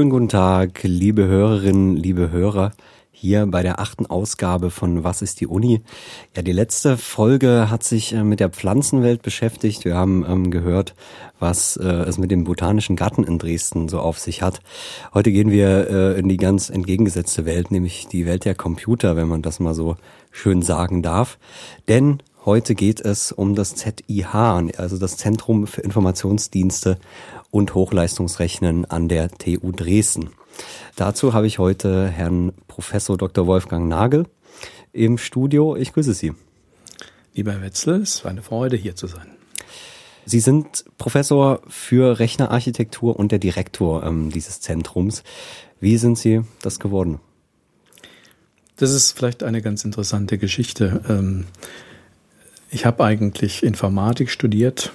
Schönen guten Tag, liebe Hörerinnen, liebe Hörer hier bei der achten Ausgabe von Was ist die Uni? Ja, die letzte Folge hat sich äh, mit der Pflanzenwelt beschäftigt. Wir haben ähm, gehört, was äh, es mit dem Botanischen Garten in Dresden so auf sich hat. Heute gehen wir äh, in die ganz entgegengesetzte Welt, nämlich die Welt der Computer, wenn man das mal so schön sagen darf. Denn heute geht es um das ZIH, also das Zentrum für Informationsdienste und Hochleistungsrechnen an der TU Dresden. Dazu habe ich heute Herrn Professor Dr. Wolfgang Nagel im Studio. Ich grüße Sie. Lieber Herr Wetzel, es war eine Freude, hier zu sein. Sie sind Professor für Rechnerarchitektur und der Direktor ähm, dieses Zentrums. Wie sind Sie das geworden? Das ist vielleicht eine ganz interessante Geschichte. Ähm, ich habe eigentlich Informatik studiert,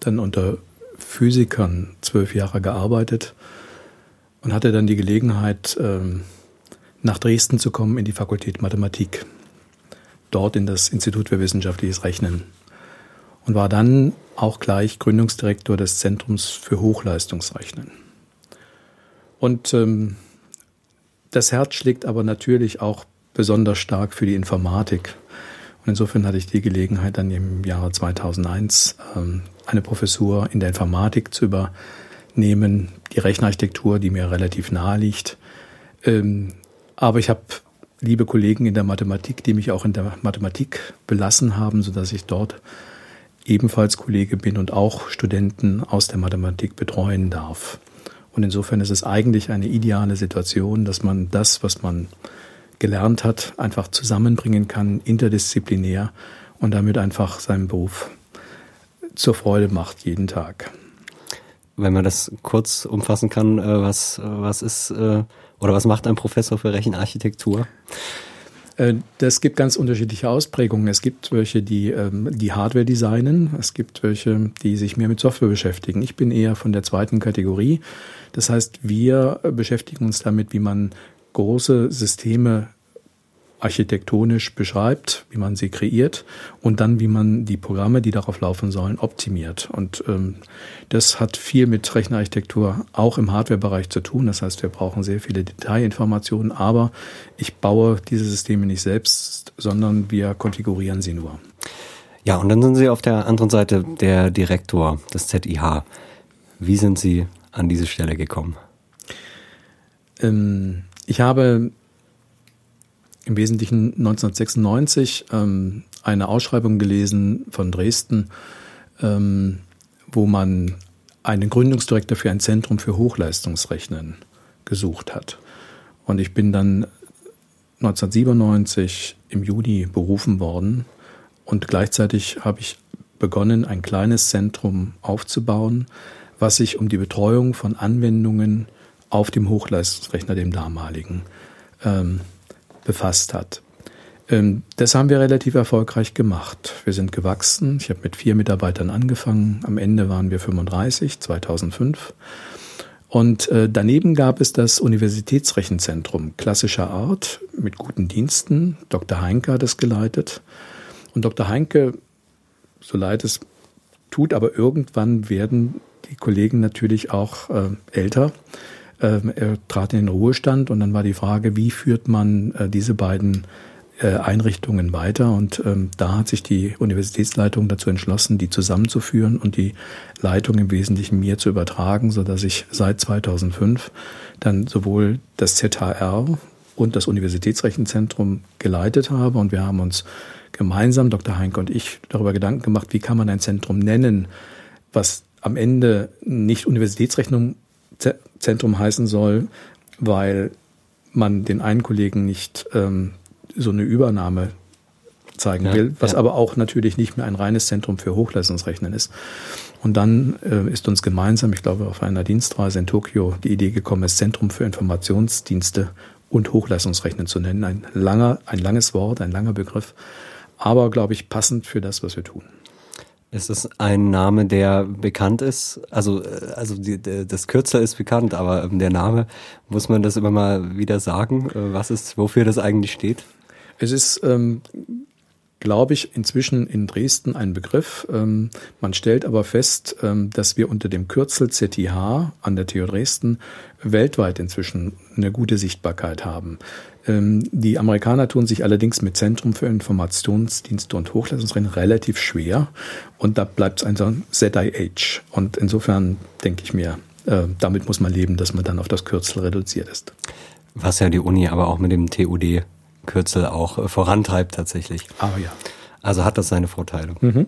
dann unter Physikern zwölf Jahre gearbeitet und hatte dann die Gelegenheit, ähm, nach Dresden zu kommen in die Fakultät Mathematik, dort in das Institut für wissenschaftliches Rechnen und war dann auch gleich Gründungsdirektor des Zentrums für Hochleistungsrechnen. Und ähm, das Herz schlägt aber natürlich auch besonders stark für die Informatik. Und insofern hatte ich die Gelegenheit, dann im Jahre 2001 ähm, eine Professur in der Informatik zu übernehmen nehmen, die Rechenarchitektur, die mir relativ nahe liegt. Ähm, aber ich habe liebe Kollegen in der Mathematik, die mich auch in der Mathematik belassen haben, sodass ich dort ebenfalls Kollege bin und auch Studenten aus der Mathematik betreuen darf. Und insofern ist es eigentlich eine ideale Situation, dass man das, was man gelernt hat, einfach zusammenbringen kann, interdisziplinär und damit einfach seinen Beruf zur Freude macht jeden Tag wenn man das kurz umfassen kann, äh, was, was ist äh, oder was macht ein Professor für Rechenarchitektur? Äh, das gibt ganz unterschiedliche Ausprägungen. Es gibt welche, die ähm, die Hardware designen. Es gibt welche, die sich mehr mit Software beschäftigen. Ich bin eher von der zweiten Kategorie. Das heißt, wir beschäftigen uns damit, wie man große Systeme architektonisch beschreibt, wie man sie kreiert und dann, wie man die Programme, die darauf laufen sollen, optimiert. Und ähm, das hat viel mit Rechnerarchitektur auch im Hardware-Bereich zu tun. Das heißt, wir brauchen sehr viele Detailinformationen, aber ich baue diese Systeme nicht selbst, sondern wir konfigurieren sie nur. Ja, und dann sind Sie auf der anderen Seite der Direktor des ZIH. Wie sind Sie an diese Stelle gekommen? Ähm, ich habe im Wesentlichen 1996 ähm, eine Ausschreibung gelesen von Dresden, ähm, wo man einen Gründungsdirektor für ein Zentrum für Hochleistungsrechnen gesucht hat. Und ich bin dann 1997 im Juni berufen worden und gleichzeitig habe ich begonnen, ein kleines Zentrum aufzubauen, was sich um die Betreuung von Anwendungen auf dem Hochleistungsrechner, dem damaligen, ähm, befasst hat. Ähm, das haben wir relativ erfolgreich gemacht. Wir sind gewachsen. Ich habe mit vier Mitarbeitern angefangen. Am Ende waren wir 35, 2005. Und äh, daneben gab es das Universitätsrechenzentrum klassischer Art mit guten Diensten. Dr. Heinke hat es geleitet. Und Dr. Heinke, so leid es tut, aber irgendwann werden die Kollegen natürlich auch äh, älter. Ähm, er trat in den Ruhestand und dann war die Frage, wie führt man äh, diese beiden äh, Einrichtungen weiter. Und ähm, da hat sich die Universitätsleitung dazu entschlossen, die zusammenzuführen und die Leitung im Wesentlichen mir zu übertragen, so dass ich seit 2005 dann sowohl das ZHR und das Universitätsrechenzentrum geleitet habe. Und wir haben uns gemeinsam, Dr. Heinke und ich, darüber Gedanken gemacht, wie kann man ein Zentrum nennen, was am Ende nicht Universitätsrechnung Zentrum heißen soll, weil man den einen Kollegen nicht ähm, so eine Übernahme zeigen ja, will, was ja. aber auch natürlich nicht mehr ein reines Zentrum für Hochleistungsrechnen ist. Und dann äh, ist uns gemeinsam, ich glaube auf einer Dienstreise in Tokio, die Idee gekommen, das Zentrum für Informationsdienste und Hochleistungsrechnen zu nennen. Ein langer, ein langes Wort, ein langer Begriff, aber glaube ich passend für das, was wir tun. Ist es ein Name, der bekannt ist? Also, äh, also die, das Kürzel ist bekannt, aber ähm, der Name, muss man das immer mal wieder sagen, äh, was ist, wofür das eigentlich steht? Es ist ähm, glaube ich, inzwischen in Dresden ein Begriff. Ähm, man stellt aber fest, ähm, dass wir unter dem Kürzel ZIH an der TU Dresden weltweit inzwischen eine gute Sichtbarkeit haben. Ähm, die Amerikaner tun sich allerdings mit Zentrum für Informationsdienste und Hochleistungsrennen relativ schwer und da bleibt es ein ZIH. Und insofern denke ich mir, äh, damit muss man leben, dass man dann auf das Kürzel reduziert ist. Was ja die Uni aber auch mit dem TUD Kürzel auch äh, vorantreibt tatsächlich. Ah ja. Also hat das seine Vorteile. Mhm.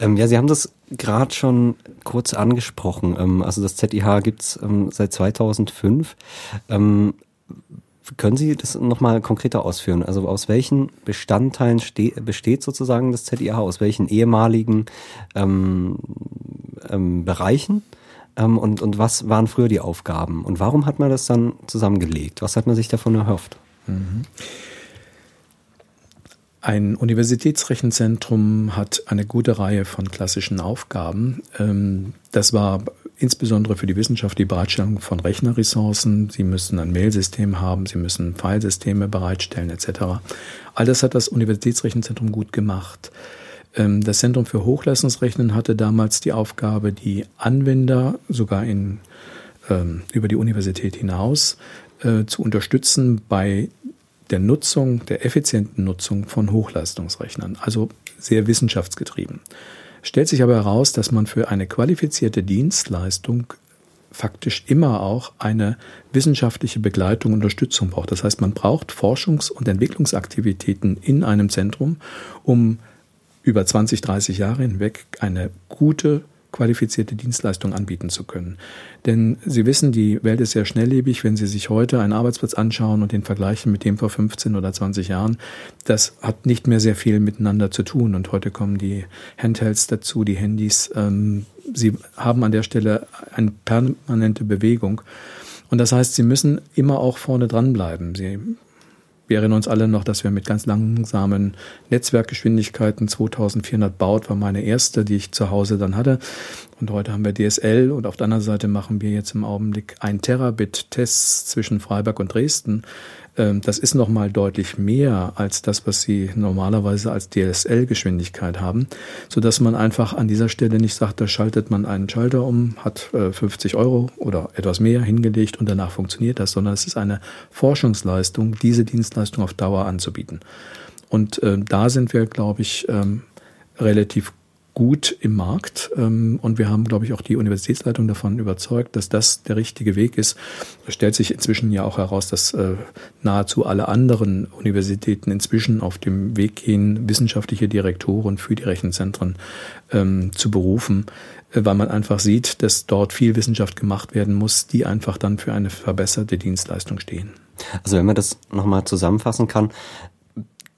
Ähm, ja, Sie haben das gerade schon kurz angesprochen. Ähm, also das ZIH gibt's ähm, seit 2005. Können Sie das nochmal konkreter ausführen? Also aus welchen Bestandteilen besteht sozusagen das ZIH? Aus welchen ehemaligen ähm, ähm, Bereichen? Ähm, und, und was waren früher die Aufgaben? Und warum hat man das dann zusammengelegt? Was hat man sich davon erhofft? Mhm. Ein Universitätsrechenzentrum hat eine gute Reihe von klassischen Aufgaben. Ähm, das war insbesondere für die Wissenschaft die Bereitstellung von Rechnerressourcen. Sie müssen ein Mailsystem haben, sie müssen Filesysteme bereitstellen etc. All das hat das Universitätsrechenzentrum gut gemacht. Ähm, das Zentrum für Hochleistungsrechnen hatte damals die Aufgabe, die Anwender sogar in, ähm, über die Universität hinaus äh, zu unterstützen bei der Nutzung, der effizienten Nutzung von Hochleistungsrechnern, also sehr wissenschaftsgetrieben. Stellt sich aber heraus, dass man für eine qualifizierte Dienstleistung faktisch immer auch eine wissenschaftliche Begleitung und Unterstützung braucht. Das heißt, man braucht Forschungs- und Entwicklungsaktivitäten in einem Zentrum, um über 20, 30 Jahre hinweg eine gute qualifizierte Dienstleistung anbieten zu können. Denn Sie wissen, die Welt ist sehr schnelllebig. Wenn Sie sich heute einen Arbeitsplatz anschauen und den vergleichen mit dem vor 15 oder 20 Jahren, das hat nicht mehr sehr viel miteinander zu tun. Und heute kommen die Handhelds dazu, die Handys. Ähm, Sie haben an der Stelle eine permanente Bewegung. Und das heißt, Sie müssen immer auch vorne dranbleiben. Sie wir erinnern uns alle noch, dass wir mit ganz langsamen Netzwerkgeschwindigkeiten 2400 baut, war meine erste, die ich zu Hause dann hatte. Und heute haben wir DSL und auf der anderen Seite machen wir jetzt im Augenblick ein Terabit Tests zwischen Freiburg und Dresden. Ähm, das ist nochmal deutlich mehr als das, was Sie normalerweise als DSL-Geschwindigkeit haben, so dass man einfach an dieser Stelle nicht sagt, da schaltet man einen Schalter um, hat 50 äh, Euro oder etwas mehr hingelegt und danach funktioniert das, sondern es ist eine Forschungsleistung, diese Dienstleistung auf Dauer anzubieten. Und äh, da sind wir, glaube ich, ähm, relativ gut im Markt. Ähm, und wir haben, glaube ich, auch die Universitätsleitung davon überzeugt, dass das der richtige Weg ist. Es stellt sich inzwischen ja auch heraus, dass äh, nahezu alle anderen Universitäten inzwischen auf dem Weg gehen, wissenschaftliche Direktoren für die Rechenzentren ähm, zu berufen, äh, weil man einfach sieht, dass dort viel Wissenschaft gemacht werden muss, die einfach dann für eine verbesserte Dienstleistung stehen. Also wenn man das nochmal zusammenfassen kann,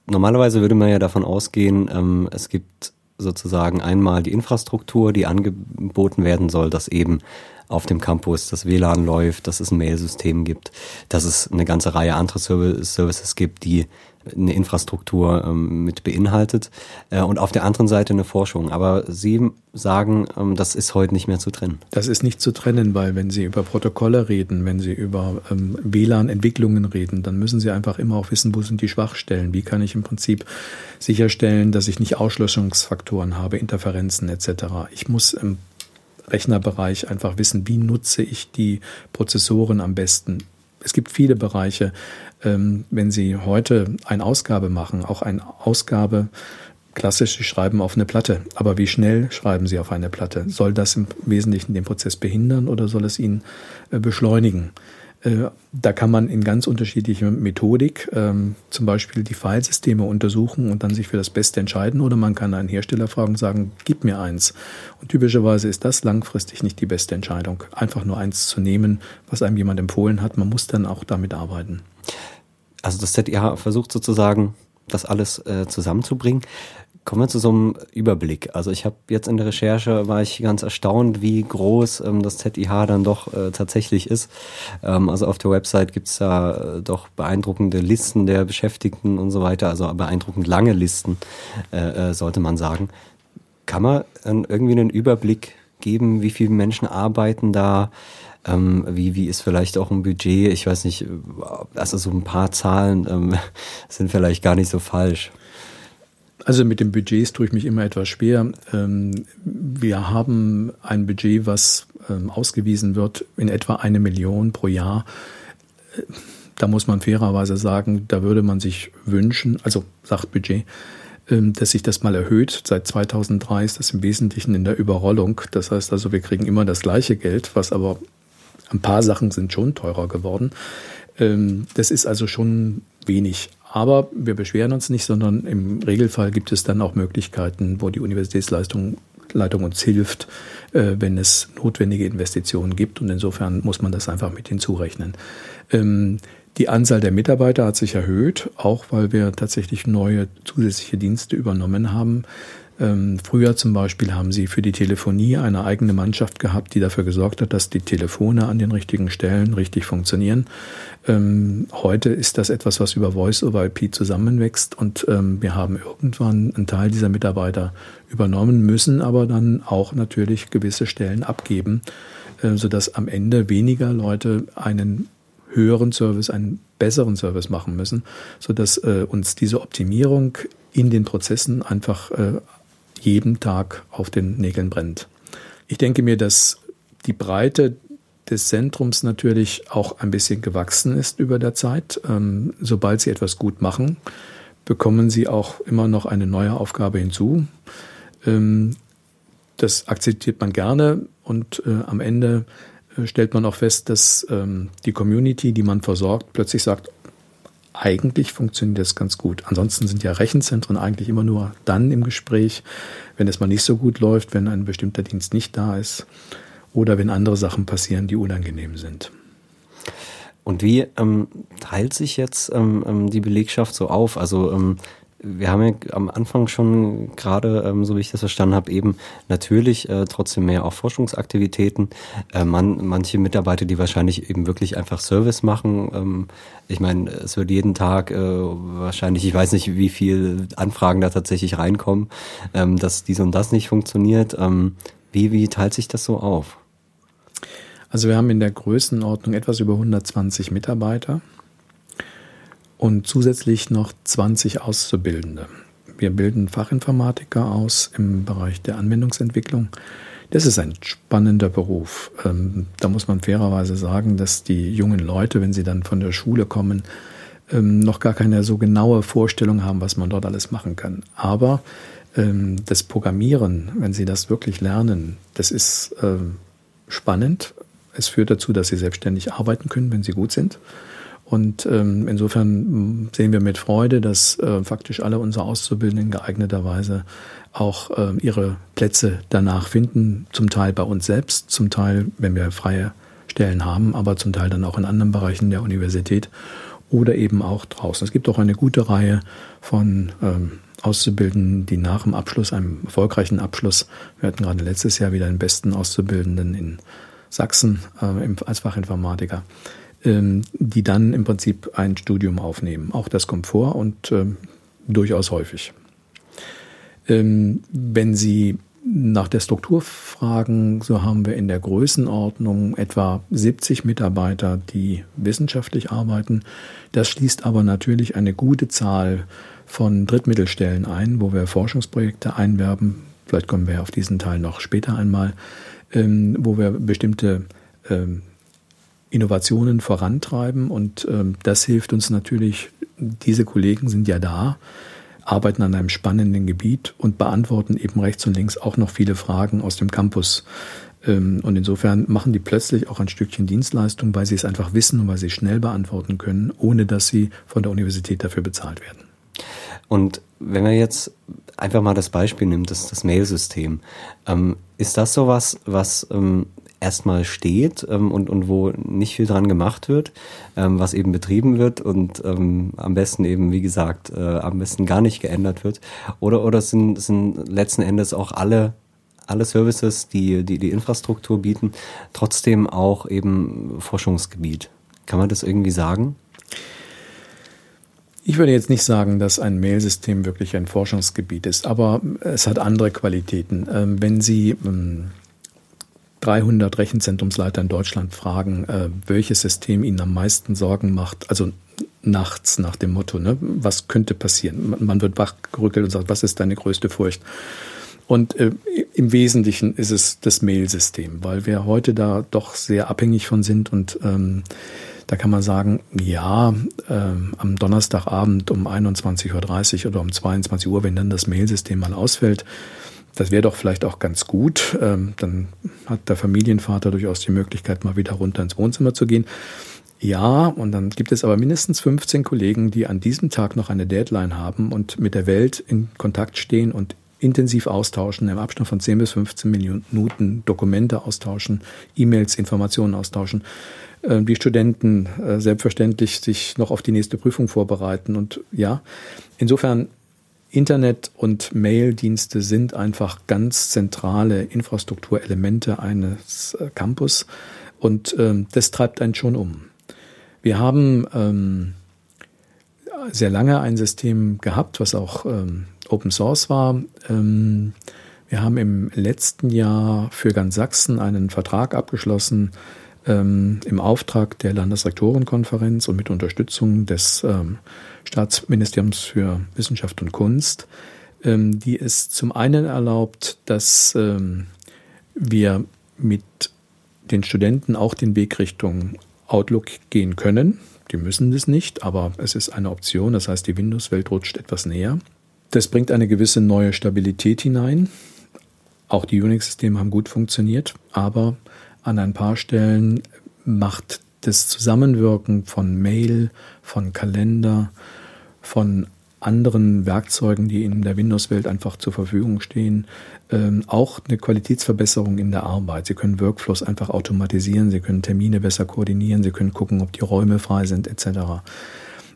normalerweise würde man ja davon ausgehen, ähm, es gibt sozusagen einmal die Infrastruktur, die angeboten werden soll, dass eben auf dem Campus das WLAN läuft, dass es ein Mailsystem gibt, dass es eine ganze Reihe anderer Services gibt, die eine Infrastruktur ähm, mit beinhaltet äh, und auf der anderen Seite eine Forschung. Aber Sie sagen, ähm, das ist heute nicht mehr zu trennen. Das ist nicht zu trennen, weil wenn Sie über Protokolle reden, wenn Sie über ähm, WLAN-Entwicklungen reden, dann müssen Sie einfach immer auch wissen, wo sind die Schwachstellen. Wie kann ich im Prinzip sicherstellen, dass ich nicht Ausschlüsselungsfaktoren habe, Interferenzen etc. Ich muss im Rechnerbereich einfach wissen, wie nutze ich die Prozessoren am besten. Es gibt viele Bereiche, ähm, wenn Sie heute eine Ausgabe machen, auch eine Ausgabe, klassisch, Sie schreiben auf eine Platte, aber wie schnell schreiben Sie auf eine Platte? Soll das im Wesentlichen den Prozess behindern oder soll es ihn äh, beschleunigen? Äh, da kann man in ganz unterschiedlicher Methodik ähm, zum Beispiel die Filesysteme untersuchen und dann sich für das Beste entscheiden oder man kann einen Hersteller fragen und sagen, gib mir eins. Und typischerweise ist das langfristig nicht die beste Entscheidung. Einfach nur eins zu nehmen, was einem jemand empfohlen hat. Man muss dann auch damit arbeiten. Also das ZIH versucht sozusagen, das alles äh, zusammenzubringen. Kommen wir zu so einem Überblick. Also ich habe jetzt in der Recherche war ich ganz erstaunt, wie groß ähm, das ZIH dann doch äh, tatsächlich ist. Ähm, also auf der Website gibt's da äh, doch beeindruckende Listen der Beschäftigten und so weiter, also beeindruckend lange Listen, äh, äh, sollte man sagen. Kann man äh, irgendwie einen Überblick geben, wie viele Menschen arbeiten da? Ähm, wie, wie ist vielleicht auch ein Budget? Ich weiß nicht, also so ein paar Zahlen ähm, sind vielleicht gar nicht so falsch. Also mit den Budgets tue ich mich immer etwas schwer. Ähm, wir haben ein Budget, was ähm, ausgewiesen wird, in etwa eine Million pro Jahr. Da muss man fairerweise sagen, da würde man sich wünschen, also sagt Budget, ähm, dass sich das mal erhöht. Seit 2003 ist das im Wesentlichen in der Überrollung. Das heißt also, wir kriegen immer das gleiche Geld, was aber ein paar Sachen sind schon teurer geworden. Das ist also schon wenig. Aber wir beschweren uns nicht, sondern im Regelfall gibt es dann auch Möglichkeiten, wo die Universitätsleitung Leitung uns hilft, äh, wenn es notwendige Investitionen gibt. Und insofern muss man das einfach mit hinzurechnen. Ähm, die Anzahl der Mitarbeiter hat sich erhöht, auch weil wir tatsächlich neue zusätzliche Dienste übernommen haben. Ähm, früher zum Beispiel haben sie für die Telefonie eine eigene Mannschaft gehabt, die dafür gesorgt hat, dass die Telefone an den richtigen Stellen richtig funktionieren. Ähm, heute ist das etwas, was über Voice over IP zusammenwächst und ähm, wir haben irgendwann einen Teil dieser Mitarbeiter übernommen, müssen aber dann auch natürlich gewisse Stellen abgeben, äh, sodass am Ende weniger Leute einen höheren Service, einen besseren Service machen müssen, sodass äh, uns diese Optimierung in den Prozessen einfach äh, jeden Tag auf den Nägeln brennt. Ich denke mir, dass die Breite des Zentrums natürlich auch ein bisschen gewachsen ist über der Zeit. Ähm, sobald Sie etwas gut machen, bekommen Sie auch immer noch eine neue Aufgabe hinzu. Ähm, das akzeptiert man gerne und äh, am Ende äh, stellt man auch fest, dass ähm, die Community, die man versorgt, plötzlich sagt, eigentlich funktioniert das ganz gut. Ansonsten sind ja Rechenzentren eigentlich immer nur dann im Gespräch, wenn es mal nicht so gut läuft, wenn ein bestimmter Dienst nicht da ist oder wenn andere Sachen passieren, die unangenehm sind. Und wie ähm, teilt sich jetzt ähm, ähm die Belegschaft so auf? Also ähm, wir haben ja am Anfang schon gerade, ähm, so wie ich das verstanden habe, eben natürlich äh, trotzdem mehr auch Forschungsaktivitäten. Äh, man, manche Mitarbeiter, die wahrscheinlich eben wirklich einfach Service machen. Ähm, ich meine, es wird jeden Tag äh, wahrscheinlich, ich weiß nicht, wie viel Anfragen da tatsächlich reinkommen, ähm, dass dies und das nicht funktioniert. Ähm, wie, wie teilt sich das so auf? Also wir haben in der Größenordnung etwas über 120 Mitarbeiter und zusätzlich noch 20 Auszubildende. Wir bilden Fachinformatiker aus im Bereich der Anwendungsentwicklung. Das ist ein spannender Beruf. Ähm, da muss man fairerweise sagen, dass die jungen Leute, wenn sie dann von der Schule kommen, ähm, noch gar keine so genaue Vorstellung haben, was man dort alles machen kann. Aber ähm, das Programmieren, wenn sie das wirklich lernen, das ist spannend. Es führt dazu, dass sie selbstständig arbeiten können, wenn sie gut sind. Und ähm, insofern sehen wir mit Freude, dass äh, faktisch alle unsere Auszubildenden geeigneterweise auch äh, ihre Plätze danach finden, zum Teil bei uns selbst, zum Teil, wenn wir freie Stellen haben, aber zum Teil dann auch in anderen Bereichen der Universität oder eben auch draußen. Es gibt auch eine gute Reihe von ähm, Auszubildenden, die nach dem Abschluss, einem erfolgreichen Abschluss, wir hatten gerade letztes Jahr wieder den besten Auszubildenden in Sachsen äh, als Fachinformatiker, die dann im Prinzip ein Studium aufnehmen. Auch das kommt vor und ähm, durchaus häufig. Ähm, wenn Sie nach der Struktur fragen, so haben wir in der Größenordnung etwa 70 Mitarbeiter, die wissenschaftlich arbeiten. Das schließt aber natürlich eine gute Zahl von Drittmittelstellen ein, wo wir Forschungsprojekte einwerben. Vielleicht kommen wir auf diesen Teil noch später einmal, wo wir bestimmte Innovationen vorantreiben. Und ähm, das hilft uns natürlich, diese Kollegen sind ja da, arbeiten an einem spannenden Gebiet und beantworten eben rechts und links auch noch viele Fragen aus dem Campus. Ähm, und insofern machen die plötzlich auch ein Stückchen Dienstleistung, weil sie es einfach wissen und weil sie schnell beantworten können, ohne dass sie von der Universität dafür bezahlt werden. Und wenn wir jetzt einfach mal das Beispiel nehmen, das, das Mailsystem, ähm, ist das sowas, was ähm, erstmal steht ähm, und, und wo nicht viel dran gemacht wird, ähm, was eben betrieben wird und ähm, am besten eben, wie gesagt, äh, am besten gar nicht geändert wird. Oder, oder sind, sind letzten Endes auch alle alle Services, die, die die Infrastruktur bieten, trotzdem auch eben Forschungsgebiet. Kann man das irgendwie sagen? Ich würde jetzt nicht sagen, dass ein Mailsystem wirklich ein Forschungsgebiet ist, aber es hat andere Qualitäten. Ähm, wenn Sie ähm, 300 Rechenzentrumsleiter in Deutschland fragen, äh, welches System ihnen am meisten Sorgen macht, also nachts nach dem Motto, ne, was könnte passieren? Man wird wachgerückelt und sagt, was ist deine größte Furcht? Und äh, im Wesentlichen ist es das Mail-System, weil wir heute da doch sehr abhängig von sind und ähm, da kann man sagen, ja, äh, am Donnerstagabend um 21.30 Uhr oder um 22 Uhr, wenn dann das Mailsystem mal ausfällt, das wäre doch vielleicht auch ganz gut. Ähm, dann hat der Familienvater durchaus die Möglichkeit, mal wieder runter ins Wohnzimmer zu gehen. Ja, und dann gibt es aber mindestens 15 Kollegen, die an diesem Tag noch eine Deadline haben und mit der Welt in Kontakt stehen und intensiv austauschen, im Abstand von 10 bis 15 Minuten Dokumente austauschen, E-Mails, Informationen austauschen. Äh, die Studenten äh, selbstverständlich sich noch auf die nächste Prüfung vorbereiten. Und ja, insofern Internet und Maildienste sind einfach ganz zentrale Infrastrukturelemente eines äh, Campus und ähm, das treibt einen schon um. Wir haben ähm, sehr lange ein System gehabt, was auch ähm, Open Source war. Ähm, wir haben im letzten Jahr für ganz Sachsen einen Vertrag abgeschlossen ähm, im Auftrag der Landesrektorenkonferenz und mit Unterstützung des ähm, Staatsministeriums für Wissenschaft und Kunst, ähm, die es zum einen erlaubt, dass ähm, wir mit den Studenten auch den Weg Richtung Outlook gehen können. Die müssen das nicht, aber es ist eine Option. Das heißt, die Windows-Welt rutscht etwas näher. Das bringt eine gewisse neue Stabilität hinein. Auch die Unix-Systeme haben gut funktioniert, aber an ein paar Stellen macht das Zusammenwirken von Mail, von Kalender, von anderen Werkzeugen, die in der Windows-Welt einfach zur Verfügung stehen, ähm, auch eine Qualitätsverbesserung in der Arbeit. Sie können Workflows einfach automatisieren, Sie können Termine besser koordinieren, Sie können gucken, ob die Räume frei sind, etc.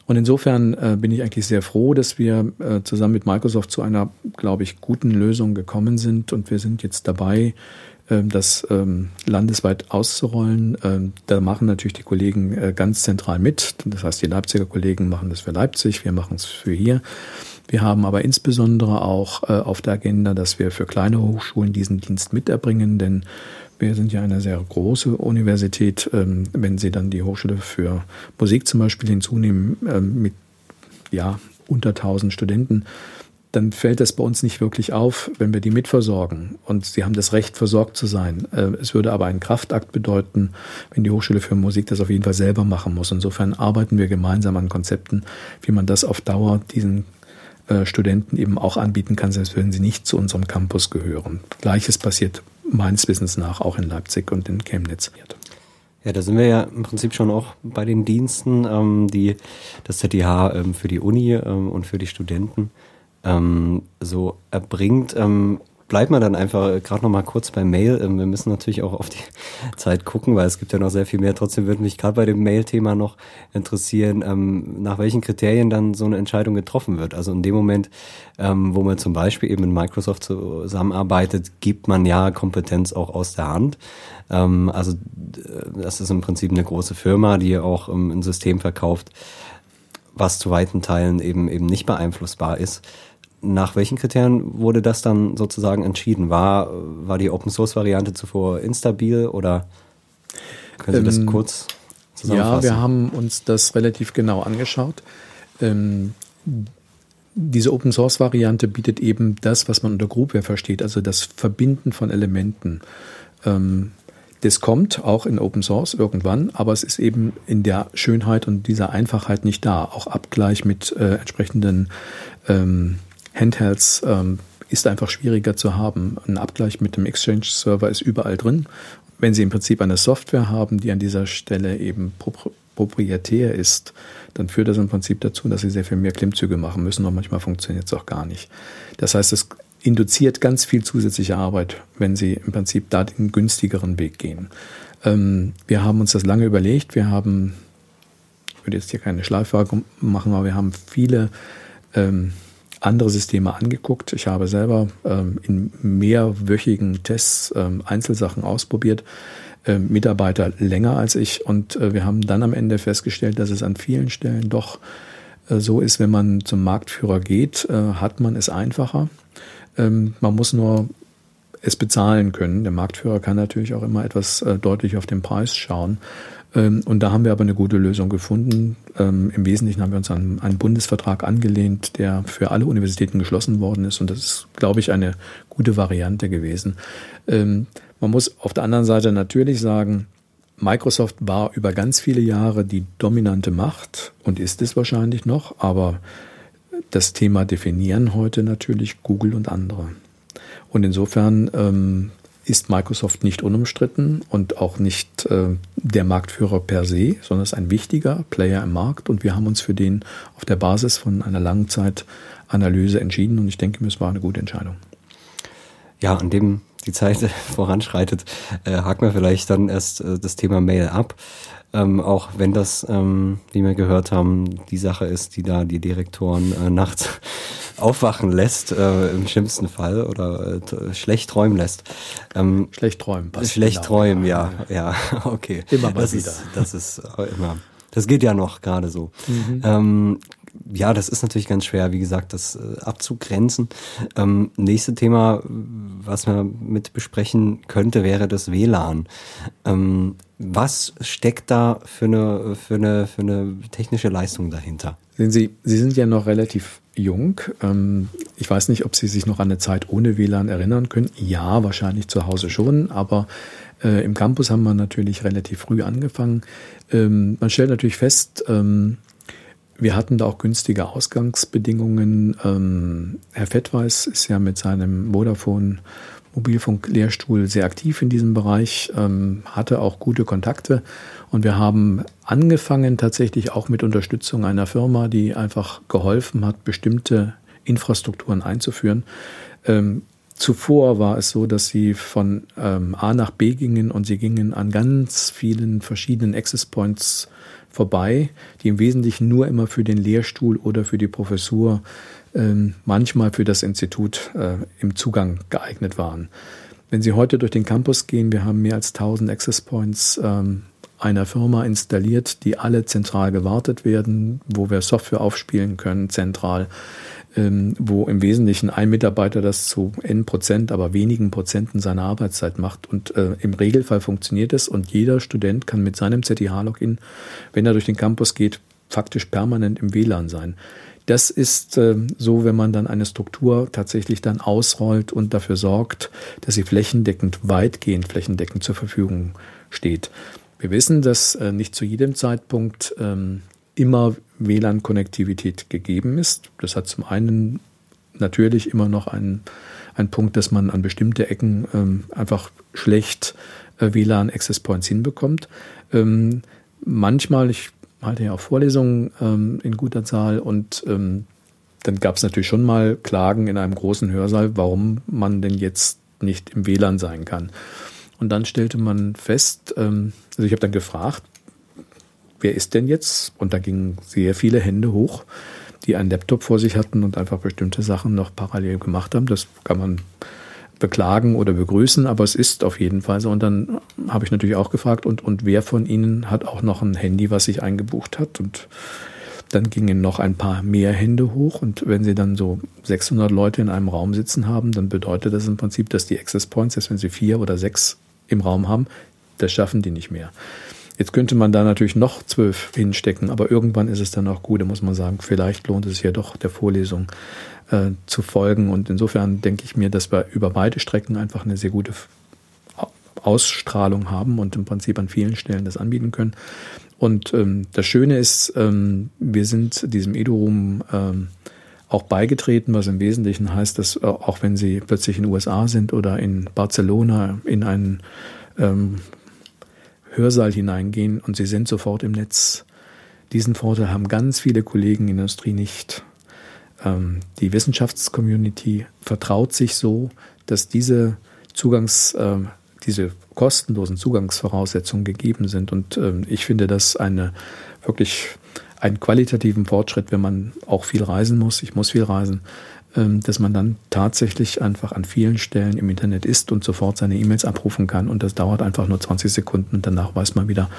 Und insofern äh, bin ich eigentlich sehr froh, dass wir äh, zusammen mit Microsoft zu einer, glaube ich, guten Lösung gekommen sind. Und wir sind jetzt dabei, das ähm, landesweit auszurollen. Ähm, da machen natürlich die Kollegen äh, ganz zentral mit. Das heißt, die Leipziger Kollegen machen das für Leipzig, wir machen es für hier. Wir haben aber insbesondere auch äh, auf der Agenda, dass wir für kleine Hochschulen diesen Dienst miterbringen, denn wir sind ja eine sehr große Universität. Wenn Sie dann die Hochschule für Musik zum Beispiel hinzunehmen, mit ja, unter 1000 Studenten, dann fällt das bei uns nicht wirklich auf, wenn wir die mitversorgen. Und sie haben das Recht, versorgt zu sein. Äh, es würde aber einen Kraftakt bedeuten, wenn die Hochschule für Musik das auf jeden Fall selber machen muss. Insofern arbeiten wir gemeinsam an Konzepten, wie man das auf Dauer diesen äh, Studenten eben auch anbieten kann, selbst wenn sie nicht zu unserem Campus gehören. Gleiches passiert meines Wissens nach auch in Leipzig und in Chemnitz. Ja, da sind wir ja im Prinzip schon auch bei den Diensten, ähm, die das ZDH ähm, für die Uni ähm, und für die Studenten ähm, so erbringt. Ähm, bleibt man dann einfach äh, gerade noch mal kurz bei Mail. Ähm, wir müssen natürlich auch auf die Zeit gucken, weil es gibt ja noch sehr viel mehr. Trotzdem würde mich gerade bei dem Mail-Thema noch interessieren, ähm, nach welchen Kriterien dann so eine Entscheidung getroffen wird. Also in dem Moment, ähm, wo man zum Beispiel eben mit Microsoft zusammenarbeitet, gibt man ja Kompetenz auch aus der Hand. Ähm, also das ist im Prinzip eine große Firma, die auch ähm, ein System verkauft, was zu weiten Teilen eben eben nicht beeinflussbar ist nach welchen Kriterien wurde das dann sozusagen entschieden? War, war die Open Source Variante zuvor instabil oder können Sie das ähm, kurz zusammenfassen? Ja, wir haben uns das relativ genau angeschaut. Ähm, diese Open Source Variante bietet eben das, was man unter Groupware versteht, also das Verbinden von Elementen. Ähm, das kommt auch in Open Source irgendwann, aber es ist eben in der Schönheit und dieser Einfachheit nicht da. Auch Abgleich mit äh, entsprechenden ähm, Handhelds ähm, ist einfach schwieriger zu haben. Ein Abgleich mit dem Exchange-Server ist überall drin. Wenn Sie im Prinzip eine Software haben, die an dieser Stelle eben proprietär ist, dann führt das im Prinzip dazu, dass Sie sehr viel mehr Klimmzüge machen müssen und manchmal funktioniert es auch gar nicht. Das heißt, es induziert ganz viel zusätzliche Arbeit, wenn Sie im Prinzip da den günstigeren Weg gehen. Ähm, wir haben uns das lange überlegt. Wir haben, ich würde jetzt hier keine Schleifwaage machen, aber wir haben viele ähm, andere Systeme angeguckt. Ich habe selber ähm, in mehrwöchigen Tests ähm, Einzelsachen ausprobiert, äh, Mitarbeiter länger als ich und äh, wir haben dann am Ende festgestellt, dass es an vielen Stellen doch äh, so ist, wenn man zum Marktführer geht, äh, hat man es einfacher. Ähm, man muss nur es bezahlen können. Der Marktführer kann natürlich auch immer etwas äh, deutlich auf den Preis schauen. Ähm, und da haben wir aber eine gute Lösung gefunden. Ähm, Im Wesentlichen haben wir uns an einen Bundesvertrag angelehnt, der für alle Universitäten geschlossen worden ist. Und das ist, glaube ich, eine gute Variante gewesen. Ähm, man muss auf der anderen Seite natürlich sagen, Microsoft war über ganz viele Jahre die dominante Macht und ist es wahrscheinlich noch, aber das Thema definieren heute natürlich Google und andere. Und insofern ähm, ist Microsoft nicht unumstritten und auch nicht äh, der Marktführer per se, sondern ist ein wichtiger Player im Markt und wir haben uns für den auf der Basis von einer langen Zeit entschieden und ich denke, es war eine gute Entscheidung. Ja, an dem die Zeit voranschreitet, äh, haken wir vielleicht dann erst äh, das Thema Mail ab. Ähm, auch wenn das, ähm, wie wir gehört haben, die Sache ist, die da die Direktoren äh, nachts aufwachen lässt, äh, im schlimmsten Fall, oder äh, schlecht träumen lässt. Ähm, schlecht träumen, passt Schlecht genau. träumen, ja, ja, okay. Immer mal das wieder. Ist, das ist immer. Das geht ja noch gerade so. Mhm. Ähm, ja, das ist natürlich ganz schwer, wie gesagt, das äh, abzugrenzen. Ähm, nächste Thema, was man mit besprechen könnte, wäre das WLAN. Ähm, was steckt da für eine, für, eine, für eine technische Leistung dahinter? Sehen Sie, Sie sind ja noch relativ jung. Ähm, ich weiß nicht, ob Sie sich noch an eine Zeit ohne WLAN erinnern können. Ja, wahrscheinlich zu Hause schon, aber äh, im Campus haben wir natürlich relativ früh angefangen. Ähm, man stellt natürlich fest, ähm, wir hatten da auch günstige Ausgangsbedingungen. Ähm, Herr Fettweis ist ja mit seinem Vodafone Mobilfunk-Lehrstuhl sehr aktiv in diesem Bereich, ähm, hatte auch gute Kontakte und wir haben angefangen tatsächlich auch mit Unterstützung einer Firma, die einfach geholfen hat, bestimmte Infrastrukturen einzuführen. Ähm, zuvor war es so, dass sie von ähm, A nach B gingen und sie gingen an ganz vielen verschiedenen Access Points vorbei, die im Wesentlichen nur immer für den Lehrstuhl oder für die Professur, ähm, manchmal für das Institut äh, im Zugang geeignet waren. Wenn Sie heute durch den Campus gehen, wir haben mehr als 1000 Access Points ähm, einer Firma installiert, die alle zentral gewartet werden, wo wir Software aufspielen können, zentral wo im Wesentlichen ein Mitarbeiter das zu n Prozent, aber wenigen Prozenten seiner Arbeitszeit macht. Und äh, im Regelfall funktioniert es und jeder Student kann mit seinem ZTH-Login, wenn er durch den Campus geht, faktisch permanent im WLAN sein. Das ist äh, so, wenn man dann eine Struktur tatsächlich dann ausrollt und dafür sorgt, dass sie flächendeckend, weitgehend flächendeckend zur Verfügung steht. Wir wissen, dass äh, nicht zu jedem Zeitpunkt ähm, immer WLAN-Konnektivität gegeben ist. Das hat zum einen natürlich immer noch einen, einen Punkt, dass man an bestimmte Ecken ähm, einfach schlecht äh, WLAN-Access Points hinbekommt. Ähm, manchmal, ich halte ja auch Vorlesungen ähm, in guter Zahl und ähm, dann gab es natürlich schon mal Klagen in einem großen Hörsaal, warum man denn jetzt nicht im WLAN sein kann. Und dann stellte man fest, ähm, also ich habe dann gefragt, wer ist denn jetzt? Und da gingen sehr viele Hände hoch, die einen Laptop vor sich hatten und einfach bestimmte Sachen noch parallel gemacht haben. Das kann man beklagen oder begrüßen, aber es ist auf jeden Fall so. Und dann habe ich natürlich auch gefragt, und, und wer von Ihnen hat auch noch ein Handy, was sich eingebucht hat? Und dann gingen noch ein paar mehr Hände hoch. Und wenn Sie dann so 600 Leute in einem Raum sitzen haben, dann bedeutet das im Prinzip, dass die Access Points, selbst wenn Sie vier oder sechs im Raum haben, das schaffen die nicht mehr. Jetzt könnte man da natürlich noch zwölf hinstecken, aber irgendwann ist es dann auch gut, da muss man sagen, vielleicht lohnt es ja doch der Vorlesung äh, zu folgen. Und insofern denke ich mir, dass wir über beide Strecken einfach eine sehr gute Ausstrahlung haben und im Prinzip an vielen Stellen das anbieten können. Und ähm, das Schöne ist, ähm, wir sind diesem Edu-Room ähm, auch beigetreten, was im Wesentlichen heißt, dass äh, auch wenn Sie plötzlich in den USA sind oder in Barcelona in einen ähm, Hörsaal hineingehen und Sie sind sofort im Netz. Diesen Vorteil haben ganz viele Kollegen in der Industrie nicht. Ähm, die Wissenschaftscommunity vertraut sich so, dass diese Zugangs, äh, diese kostenlosen Zugangsvoraussetzungen gegeben sind. Und ähm, ich finde das eine wirklich einen qualitativen Fortschritt, wenn man auch viel reisen muss. Ich muss viel reisen. Ähm, dass man dann tatsächlich einfach an vielen Stellen im Internet ist und sofort seine E-Mails abrufen kann. Und das dauert einfach nur 20 Sekunden und danach weiß man wieder,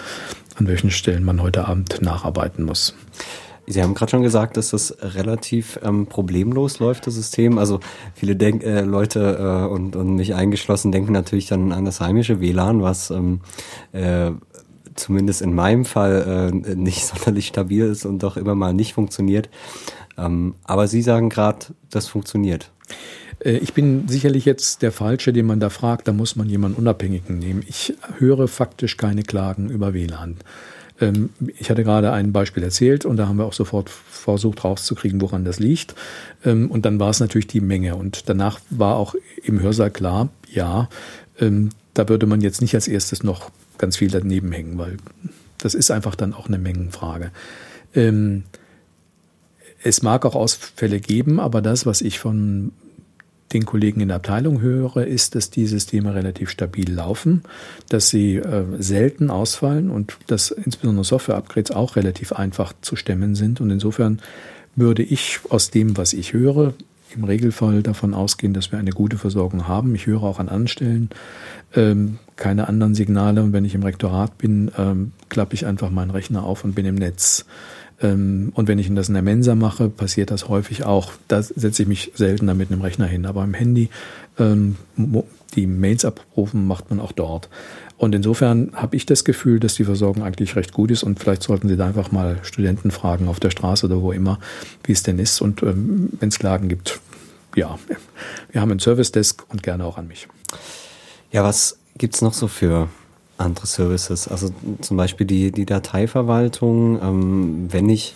an welchen Stellen man heute Abend nacharbeiten muss. Sie haben gerade schon gesagt, dass das relativ ähm, problemlos läuft, das System. Also viele Denk äh, Leute äh, und, und mich eingeschlossen denken natürlich dann an das heimische WLAN, was ähm, äh, zumindest in meinem Fall äh, nicht sonderlich stabil ist und doch immer mal nicht funktioniert. Ähm, aber Sie sagen gerade, das funktioniert. Äh, ich bin sicherlich jetzt der Falsche, den man da fragt. Da muss man jemanden Unabhängigen nehmen. Ich höre faktisch keine Klagen über WLAN. Ähm, ich hatte gerade ein Beispiel erzählt und da haben wir auch sofort versucht rauszukriegen, woran das liegt. Ähm, und dann war es natürlich die Menge. Und danach war auch im Hörsaal klar, ja, ähm, da würde man jetzt nicht als erstes noch ganz viel daneben hängen, weil das ist einfach dann auch eine Mengenfrage. Es mag auch Ausfälle geben, aber das, was ich von den Kollegen in der Abteilung höre, ist, dass die Systeme relativ stabil laufen, dass sie äh, selten ausfallen und dass insbesondere Software-Upgrades auch relativ einfach zu stemmen sind. Und insofern würde ich aus dem, was ich höre, im Regelfall davon ausgehen, dass wir eine gute Versorgung haben. Ich höre auch an anderen Stellen ähm, keine anderen Signale und wenn ich im Rektorat bin, ähm, klappe ich einfach meinen Rechner auf und bin im Netz. Ähm, und wenn ich das in der Mensa mache, passiert das häufig auch. Da setze ich mich seltener mit einem Rechner hin. Aber im Handy ähm, die Mails abrufen macht man auch dort. Und insofern habe ich das Gefühl, dass die Versorgung eigentlich recht gut ist und vielleicht sollten Sie da einfach mal Studenten fragen auf der Straße oder wo immer, wie es denn ist. Und ähm, wenn es Klagen gibt, ja, wir haben ein Service Desk und gerne auch an mich. Ja, was gibt es noch so für andere Services. Also zum Beispiel die, die Dateiverwaltung, ähm, wenn ich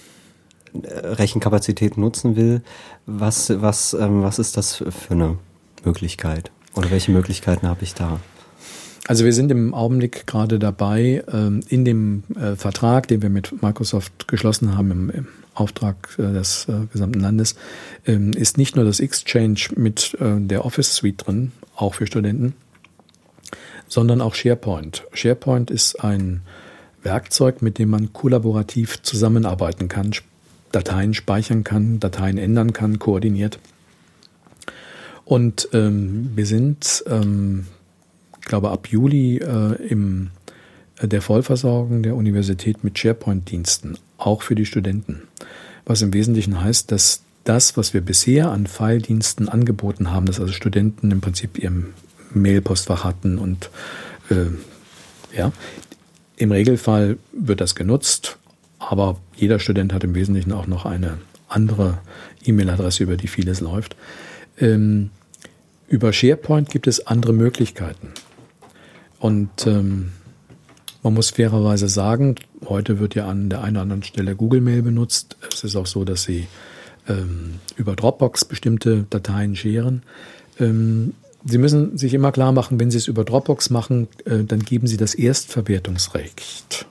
äh, Rechenkapazität nutzen will, was, was, ähm, was ist das für eine Möglichkeit? Oder welche Möglichkeiten habe ich da? Also wir sind im Augenblick gerade dabei, ähm, in dem äh, Vertrag, den wir mit Microsoft geschlossen haben, im Auftrag äh, des gesamten Landes, ähm, ist nicht nur das Exchange mit der Office Suite drin, auch für Studenten, sondern auch SharePoint. SharePoint ist ein Werkzeug, mit dem man kollaborativ zusammenarbeiten kann, Dateien speichern kann, Dateien ändern kann, koordiniert. Und ähm, wir sind, ähm, ich glaube, ab Juli äh, im äh, der Vollversorgung der Universität mit SharePoint-Diensten, auch für die Studenten. Was im Wesentlichen heißt, dass das, was wir bisher an File-Diensten angeboten haben, dass also Studenten im Prinzip ihrem Mailpostfach hatten und äh, ja, im Regelfall wird das genutzt, aber jeder Student hat im Wesentlichen auch noch eine andere E-Mail-Adresse, über die vieles läuft. Ähm, über SharePoint gibt es andere Möglichkeiten. Und ähm, man muss fairerweise sagen, heute wird ja an der einen oder anderen Stelle Google Mail benutzt. Es ist auch so, dass sie ähm, über Dropbox bestimmte Dateien scheren. Ähm, Sie müssen sich immer klar machen, wenn Sie es über Dropbox machen, äh, dann geben Sie das Erstverwertungsrecht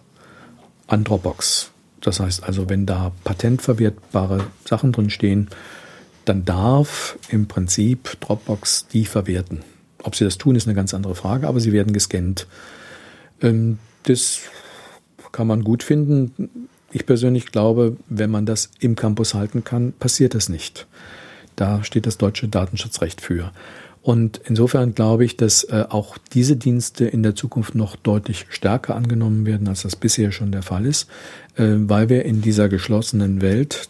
an Dropbox. Das heißt also, wenn da patentverwertbare Sachen drin stehen, dann darf im Prinzip Dropbox die verwerten. Ob sie das tun, ist eine ganz andere Frage, aber sie werden gescannt. Ähm, das kann man gut finden. Ich persönlich glaube, wenn man das im Campus halten kann, passiert das nicht. Da steht das deutsche Datenschutzrecht für. Und insofern glaube ich, dass äh, auch diese Dienste in der Zukunft noch deutlich stärker angenommen werden, als das bisher schon der Fall ist, äh, weil wir in dieser geschlossenen Welt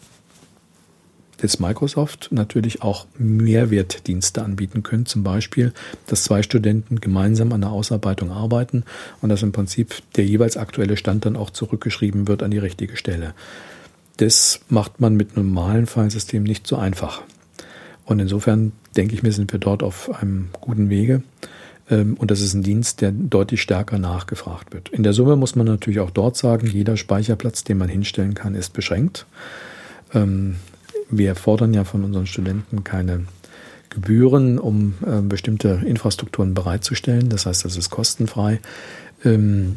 des Microsoft natürlich auch Mehrwertdienste anbieten können. Zum Beispiel, dass zwei Studenten gemeinsam an der Ausarbeitung arbeiten und dass im Prinzip der jeweils aktuelle Stand dann auch zurückgeschrieben wird an die richtige Stelle. Das macht man mit normalen Filesystem nicht so einfach. Und insofern denke ich mir, sind wir dort auf einem guten Wege. Ähm, und das ist ein Dienst, der deutlich stärker nachgefragt wird. In der Summe muss man natürlich auch dort sagen, jeder Speicherplatz, den man hinstellen kann, ist beschränkt. Ähm, wir fordern ja von unseren Studenten keine Gebühren, um äh, bestimmte Infrastrukturen bereitzustellen. Das heißt, das ist kostenfrei. Ähm,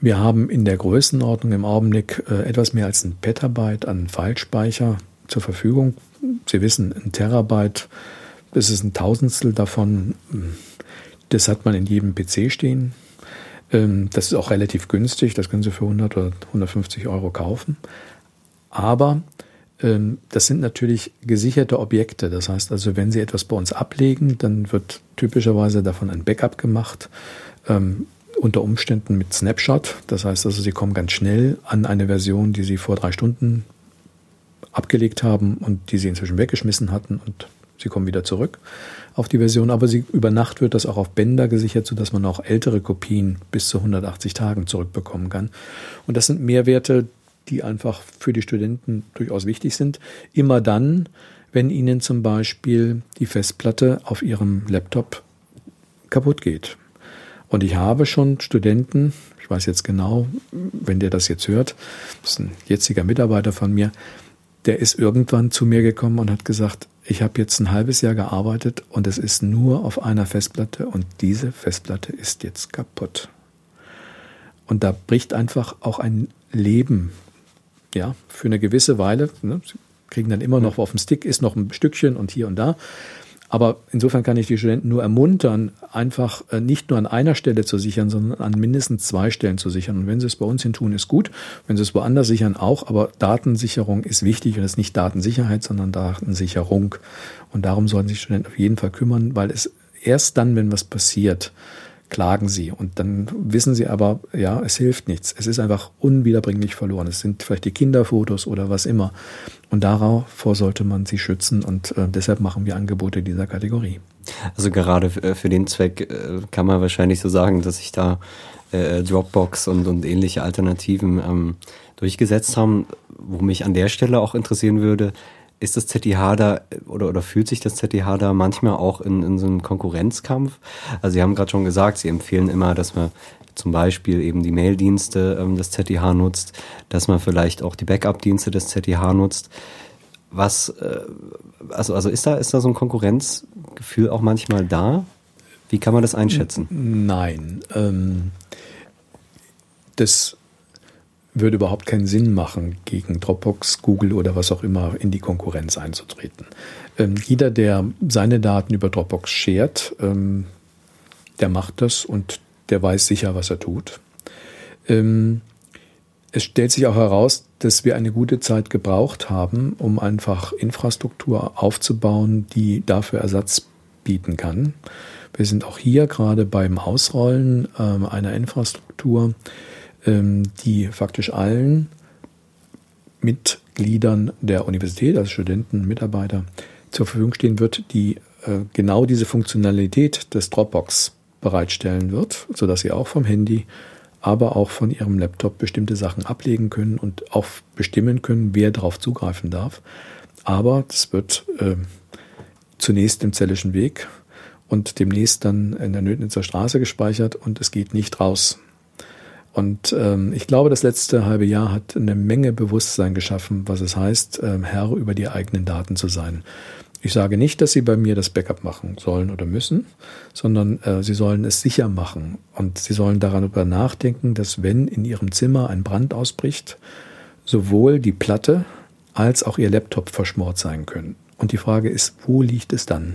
wir haben in der Größenordnung im Augenblick äh, etwas mehr als ein Petabyte an Filespeicher zur Verfügung. Sie wissen, ein Terabyte, das ist ein Tausendstel davon. Das hat man in jedem PC stehen. Ähm, das ist auch relativ günstig. Das können Sie für 100 oder 150 Euro kaufen. Aber ähm, das sind natürlich gesicherte Objekte. Das heißt also, wenn Sie etwas bei uns ablegen, dann wird typischerweise davon ein Backup gemacht. Ähm, unter Umständen mit Snapshot. Das heißt also, Sie kommen ganz schnell an eine Version, die Sie vor drei Stunden abgelegt haben und die sie inzwischen weggeschmissen hatten und sie kommen wieder zurück auf die Version, aber sie, über Nacht wird das auch auf Bänder gesichert, sodass man auch ältere Kopien bis zu 180 Tagen zurückbekommen kann. Und das sind Mehrwerte, die einfach für die Studenten durchaus wichtig sind. Immer dann, wenn ihnen zum Beispiel die Festplatte auf ihrem Laptop kaputt geht. Und ich habe schon Studenten, ich weiß jetzt genau, wenn der das jetzt hört, das ist ein jetziger Mitarbeiter von mir, der ist irgendwann zu mir gekommen und hat gesagt, ich habe jetzt ein halbes Jahr gearbeitet und es ist nur auf einer Festplatte und diese Festplatte ist jetzt kaputt. Und da bricht einfach auch ein Leben, ja, für eine gewisse Weile. Ne, sie kriegen dann immer noch auf dem Stick, ist noch ein Stückchen und hier und da. Aber insofern kann ich die Studenten nur ermuntern, einfach äh, nicht nur an einer Stelle zu sichern, sondern an mindestens zwei Stellen zu sichern. Und wenn sie es bei uns hin tun, ist gut. Wenn sie es woanders sichern, auch. Aber Datensicherung ist wichtig und ist nicht Datensicherheit, sondern Datensicherung. Und darum sollten sich Studenten auf jeden Fall kümmern, weil es erst dann, wenn was passiert, klagen sie. Und dann wissen sie aber, ja, es hilft nichts. Es ist einfach unwiederbringlich verloren. Es sind vielleicht die Kinderfotos oder was immer. Und davor sollte man sie schützen. Und äh, deshalb machen wir Angebote dieser Kategorie. Also gerade äh, für den Zweck äh, kann man wahrscheinlich so sagen, dass sich da äh, Dropbox und, und ähnliche Alternativen ähm, durchgesetzt haben. Wo mich an der Stelle auch interessieren würde, ist das ZDH da oder, oder fühlt sich das ZDH da manchmal auch in, in so einem Konkurrenzkampf? Also Sie haben gerade schon gesagt, Sie empfehlen immer, dass man zum Beispiel eben die Maildienste ähm, des ZDH nutzt, dass man vielleicht auch die Backup-Dienste des ZDH nutzt. Was, äh, also, also ist da, ist da so ein Konkurrenzgefühl auch manchmal da? Wie kann man das einschätzen? Nein. Ähm, das würde überhaupt keinen Sinn machen, gegen Dropbox, Google oder was auch immer in die Konkurrenz einzutreten. Ähm, jeder, der seine Daten über Dropbox shared, ähm, der macht das und der weiß sicher, was er tut. Ähm, es stellt sich auch heraus, dass wir eine gute Zeit gebraucht haben, um einfach Infrastruktur aufzubauen, die dafür Ersatz bieten kann. Wir sind auch hier gerade beim Ausrollen äh, einer Infrastruktur, die faktisch allen Mitgliedern der Universität, also Studenten, Mitarbeiter, zur Verfügung stehen wird, die äh, genau diese Funktionalität des Dropbox bereitstellen wird, sodass sie auch vom Handy, aber auch von ihrem Laptop bestimmte Sachen ablegen können und auch bestimmen können, wer darauf zugreifen darf. Aber das wird äh, zunächst im Zellischen Weg und demnächst dann in der Nötnitzer Straße gespeichert und es geht nicht raus. Und ähm, ich glaube, das letzte halbe Jahr hat eine Menge Bewusstsein geschaffen, was es heißt, ähm, Herr über die eigenen Daten zu sein. Ich sage nicht, dass Sie bei mir das Backup machen sollen oder müssen, sondern äh, Sie sollen es sicher machen. Und Sie sollen darüber nachdenken, dass wenn in Ihrem Zimmer ein Brand ausbricht, sowohl die Platte als auch Ihr Laptop verschmort sein können. Und die Frage ist, wo liegt es dann?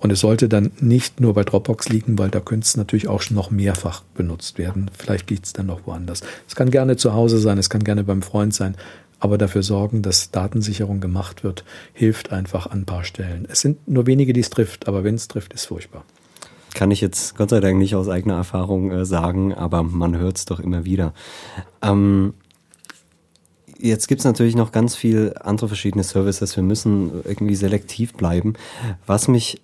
Und es sollte dann nicht nur bei Dropbox liegen, weil da könnte es natürlich auch schon noch mehrfach benutzt werden. Vielleicht liegt es dann noch woanders. Es kann gerne zu Hause sein, es kann gerne beim Freund sein, aber dafür sorgen, dass Datensicherung gemacht wird, hilft einfach an ein paar Stellen. Es sind nur wenige, die es trifft, aber wenn es trifft, ist furchtbar. Kann ich jetzt Gott sei Dank nicht aus eigener Erfahrung äh, sagen, aber man hört es doch immer wieder. Ähm, jetzt gibt es natürlich noch ganz viel andere verschiedene Services. Wir müssen irgendwie selektiv bleiben. Was mich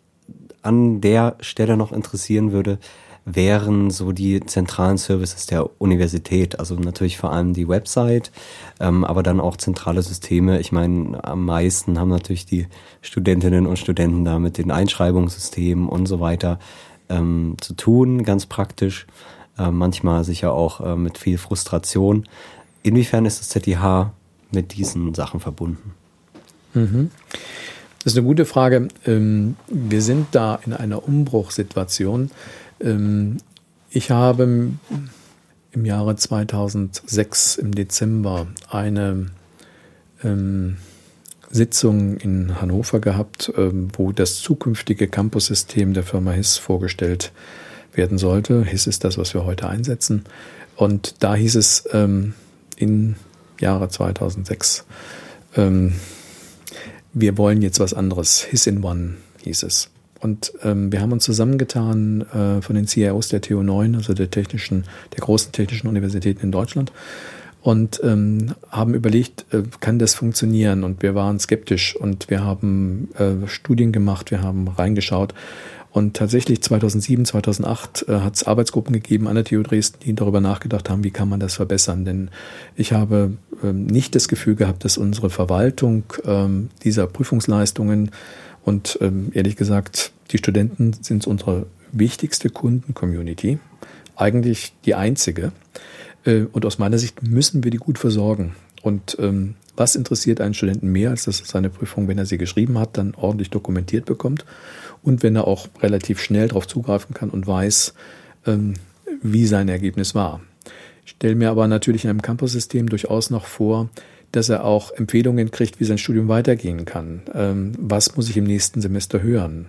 an der Stelle noch interessieren würde, wären so die zentralen Services der Universität. Also natürlich vor allem die Website, ähm, aber dann auch zentrale Systeme. Ich meine, am meisten haben natürlich die Studentinnen und Studenten da mit den Einschreibungssystemen und so weiter ähm, zu tun, ganz praktisch. Äh, manchmal sicher auch äh, mit viel Frustration. Inwiefern ist das ZDH mit diesen Sachen verbunden? Mhm. Das ist eine gute Frage. Ähm, wir sind da in einer Umbruchssituation. Ähm, ich habe im Jahre 2006 im Dezember eine ähm, Sitzung in Hannover gehabt, wo das zukünftige Campussystem der Firma HIS vorgestellt werden sollte. HIS ist das, was wir heute einsetzen. Und da hieß es im Jahre 2006, wir wollen jetzt was anderes. His in One hieß es. Und ähm, wir haben uns zusammengetan äh, von den CIOs der TU9, also der technischen, der großen technischen Universitäten in Deutschland. und ähm, haben überlegt, äh, kann das funktionieren? Und wir waren skeptisch und wir haben äh, Studien gemacht, wir haben reingeschaut. Und tatsächlich 2007, 2008 äh, hat es Arbeitsgruppen gegeben an der TU Dresden, die darüber nachgedacht haben, wie kann man das verbessern. Denn ich habe ähm, nicht das Gefühl gehabt, dass unsere Verwaltung ähm, dieser Prüfungsleistungen und ähm, ehrlich gesagt, die Studenten sind unsere wichtigste Kunden-Community, eigentlich die einzige. Äh, und aus meiner Sicht müssen wir die gut versorgen. Und ähm, was interessiert einen Studenten mehr, als dass seine Prüfung, wenn er sie geschrieben hat, dann ordentlich dokumentiert bekommt und wenn er auch relativ schnell darauf zugreifen kann und weiß, ähm, wie sein Ergebnis war. Ich stelle mir aber natürlich in einem Campus-System durchaus noch vor, dass er auch Empfehlungen kriegt, wie sein Studium weitergehen kann. Ähm, was muss ich im nächsten Semester hören?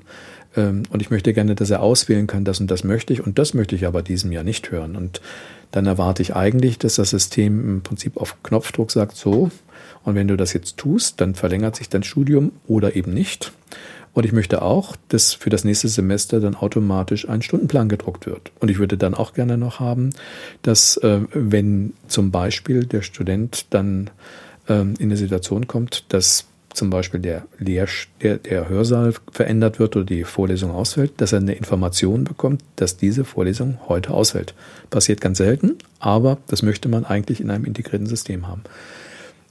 Ähm, und ich möchte gerne, dass er auswählen kann, das und das möchte ich und das möchte ich aber diesem Jahr nicht hören. Und dann erwarte ich eigentlich, dass das System im Prinzip auf Knopfdruck sagt, so, und wenn du das jetzt tust, dann verlängert sich dein Studium oder eben nicht. Und ich möchte auch, dass für das nächste Semester dann automatisch ein Stundenplan gedruckt wird. Und ich würde dann auch gerne noch haben, dass äh, wenn zum Beispiel der Student dann ähm, in eine Situation kommt, dass zum Beispiel der, Lehr der, der Hörsaal verändert wird oder die Vorlesung ausfällt, dass er eine Information bekommt, dass diese Vorlesung heute ausfällt. Passiert ganz selten, aber das möchte man eigentlich in einem integrierten System haben.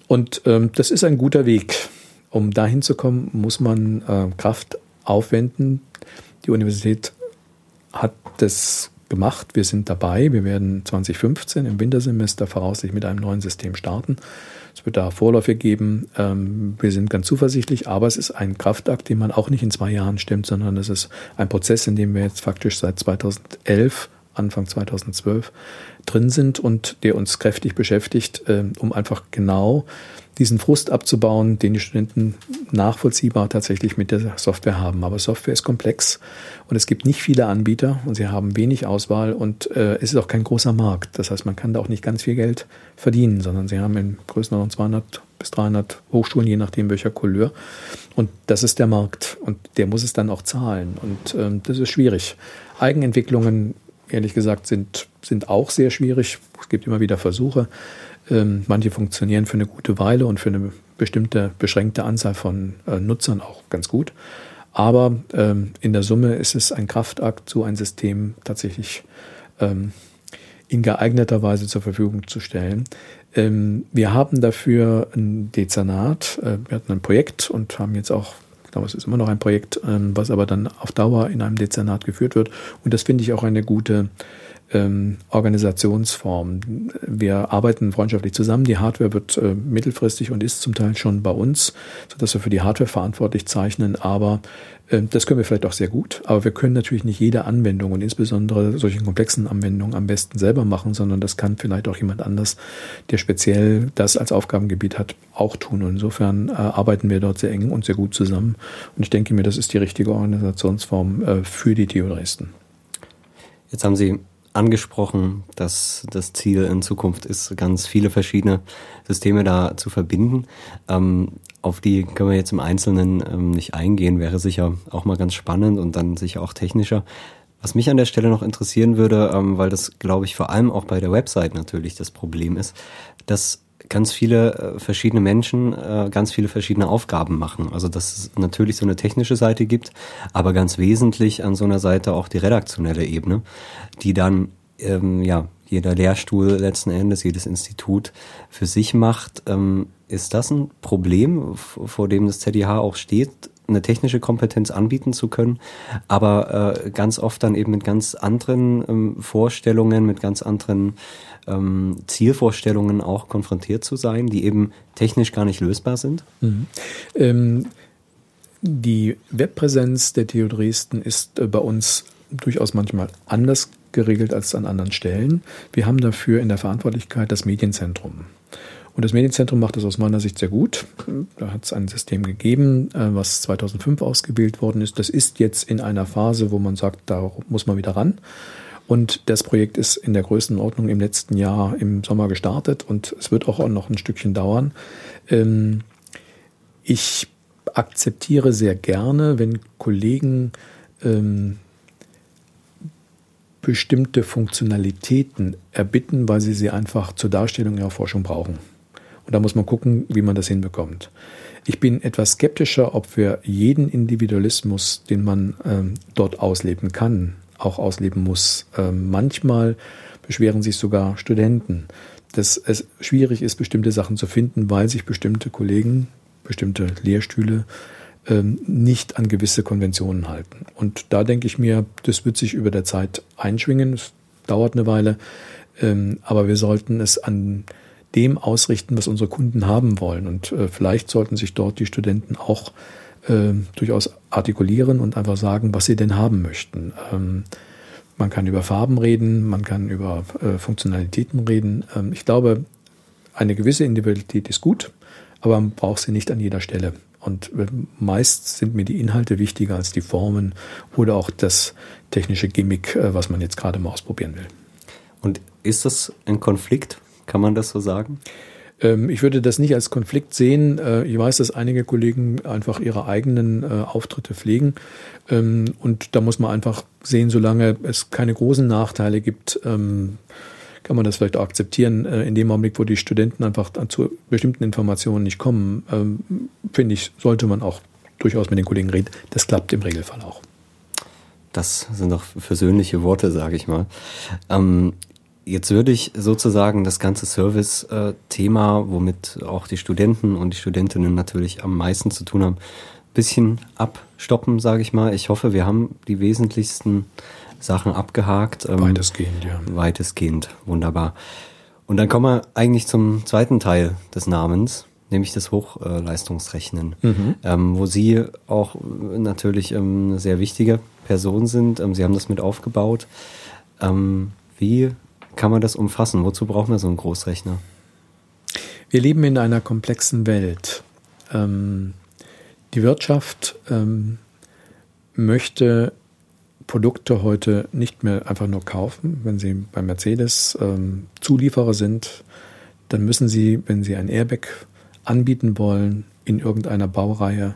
Und ähm, das ist ein guter Weg. Um dahin zu kommen, muss man äh, Kraft aufwenden. Die Universität hat das gemacht. Wir sind dabei. Wir werden 2015 im Wintersemester voraussichtlich mit einem neuen System starten. Es wird da Vorläufe geben. Ähm, wir sind ganz zuversichtlich, aber es ist ein Kraftakt, den man auch nicht in zwei Jahren stemmt, sondern es ist ein Prozess, in dem wir jetzt faktisch seit 2011 Anfang 2012 drin sind und der uns kräftig beschäftigt, ähm, um einfach genau diesen Frust abzubauen, den die Studenten nachvollziehbar tatsächlich mit der Software haben. Aber Software ist komplex und es gibt nicht viele Anbieter und sie haben wenig Auswahl und äh, es ist auch kein großer Markt. Das heißt, man kann da auch nicht ganz viel Geld verdienen, sondern sie haben in Größenordnung 200 bis 300 Hochschulen, je nachdem welcher Couleur. Und das ist der Markt und der muss es dann auch zahlen und ähm, das ist schwierig. Eigenentwicklungen ehrlich gesagt, sind, sind auch sehr schwierig. Es gibt immer wieder Versuche. Ähm, manche funktionieren für eine gute Weile und für eine bestimmte beschränkte Anzahl von äh, Nutzern auch ganz gut. Aber ähm, in der Summe ist es ein Kraftakt, so ein System tatsächlich ähm, in geeigneter Weise zur Verfügung zu stellen. Ähm, wir haben dafür ein Dezernat, äh, wir hatten ein Projekt und haben jetzt auch glaube, es ist immer noch ein Projekt, ähm, was aber dann auf Dauer in einem Dezernat geführt wird. Und das finde ich auch eine gute ähm, Organisationsform. Wir arbeiten freundschaftlich zusammen. Die Hardware wird äh, mittelfristig und ist zum Teil schon bei uns, sodass wir für die Hardware verantwortlich zeichnen. Aber äh, das können wir vielleicht auch sehr gut. Aber wir können natürlich nicht jede Anwendung und insbesondere solche komplexen Anwendungen am besten selber machen, sondern das kann vielleicht auch jemand anders, der speziell das als Aufgabengebiet hat, auch tun. Und insofern äh, arbeiten wir dort sehr eng und sehr gut zusammen. Und ich denke mir, das ist die richtige Organisationsform äh, für die TU Dresden. Jetzt haben Sie angesprochen, dass das Ziel in Zukunft ist, ganz viele verschiedene Systeme da zu verbinden. Ähm, auf die können wir jetzt im Einzelnen ähm, nicht eingehen, wäre sicher auch mal ganz spannend und dann sicher auch technischer. Was mich an der Stelle noch interessieren würde, ähm, weil das, glaube ich, vor allem auch bei der Website natürlich das Problem ist, dass ganz viele äh, verschiedene Menschen äh, ganz viele verschiedene Aufgaben machen. Also dass es natürlich so eine technische Seite gibt, aber ganz wesentlich an so einer Seite auch die redaktionelle Ebene, die dann ähm, ja jeder Lehrstuhl letzten Endes, jedes Institut für sich macht. Ähm, ist das ein Problem, vor dem das ZDH auch steht, eine technische Kompetenz anbieten zu können, aber äh, ganz oft dann eben mit ganz anderen ähm, Vorstellungen, mit ganz anderen ähm, Zielvorstellungen auch konfrontiert zu sein, die eben technisch gar nicht lösbar sind? Mhm. Ähm, die Webpräsenz der TU Dresden ist äh, bei uns durchaus manchmal anders geregelt als an anderen Stellen. Wir haben dafür in der Verantwortlichkeit das Medienzentrum. Und das Medienzentrum macht das aus meiner Sicht sehr gut. Da hat es ein System gegeben, äh, was 2005 ausgewählt worden ist. Das ist jetzt in einer Phase, wo man sagt, da muss man wieder ran. Und das Projekt ist in der Größenordnung im letzten Jahr im Sommer gestartet und es wird auch noch ein Stückchen dauern. Ähm, ich akzeptiere sehr gerne, wenn Kollegen ähm, bestimmte Funktionalitäten erbitten, weil sie sie einfach zur Darstellung ihrer Forschung brauchen. Und da muss man gucken, wie man das hinbekommt. Ich bin etwas skeptischer, ob wir jeden Individualismus, den man ähm, dort ausleben kann, auch ausleben muss. Ähm, manchmal beschweren sich sogar Studenten, dass es schwierig ist, bestimmte Sachen zu finden, weil sich bestimmte Kollegen, bestimmte Lehrstühle ähm, nicht an gewisse Konventionen halten. Und da denke ich mir, das wird sich über der Zeit einschwingen. Es dauert eine Weile, ähm, aber wir sollten es an dem ausrichten, was unsere Kunden haben wollen. Und äh, vielleicht sollten sich dort die Studenten auch durchaus artikulieren und einfach sagen, was sie denn haben möchten. Ähm, man kann über Farben reden, man kann über äh, Funktionalitäten reden. Ähm, ich glaube, eine gewisse Individualität ist gut, aber man braucht sie nicht an jeder Stelle. Und äh, meist sind mir die Inhalte wichtiger als die Formen oder auch das technische Gimmick, äh, was man jetzt gerade mal ausprobieren will. Und ist das ein Konflikt kann man das so sagen? Ähm, ich würde das nicht als Konflikt sehen. Äh, ich weiß, dass einige Kollegen einfach ihre eigenen äh, Auftritte pflegen. Ähm, und da muss man einfach sehen, solange es keine großen Nachteile gibt, ähm, kann man das vielleicht auch akzeptieren. Äh, in dem Augenblick, wo die Studenten einfach zu bestimmten Informationen nicht kommen, finde ich, sollte man auch durchaus mit den Kollegen reden. Das klappt im Regelfall auch. Das sind doch versöhnliche Worte, sage ich mal. Jetzt würde ich sozusagen das ganze Service-Thema, womit auch die Studenten und die Studentinnen natürlich am meisten zu tun haben, ein bisschen abstoppen, sage ich mal. Ich hoffe, wir haben die wesentlichsten Sachen abgehakt. Ähm, weitestgehend, ja. Weitestgehend, wunderbar. Und dann kommen wir eigentlich zum zweiten Teil des Namens, nämlich das Hochleistungsrechnen, mhm. ähm, wo Sie auch natürlich ähm, eine sehr wichtige Person sind. Ähm, Sie haben das mit aufgebaut. Ähm, wie kann man das umfassen? Wozu brauchen wir so einen Großrechner? Wir leben in einer komplexen Welt. Ähm, die Wirtschaft ähm, möchte Produkte heute nicht mehr einfach nur kaufen. Wenn Sie bei Mercedes ähm, Zulieferer sind, dann müssen Sie, wenn Sie ein Airbag anbieten wollen in irgendeiner Baureihe,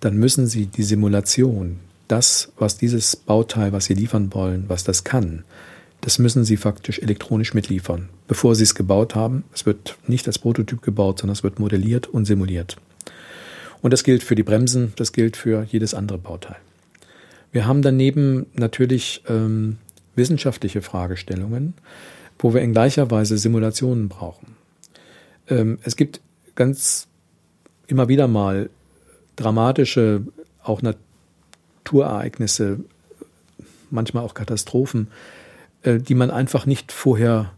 dann müssen Sie die Simulation, das, was dieses Bauteil, was Sie liefern wollen, was das kann, das müssen Sie faktisch elektronisch mitliefern, bevor Sie es gebaut haben. Es wird nicht als Prototyp gebaut, sondern es wird modelliert und simuliert. Und das gilt für die Bremsen, das gilt für jedes andere Bauteil. Wir haben daneben natürlich ähm, wissenschaftliche Fragestellungen, wo wir in gleicher Weise Simulationen brauchen. Ähm, es gibt ganz immer wieder mal dramatische, auch Naturereignisse, manchmal auch Katastrophen, die man einfach nicht vorher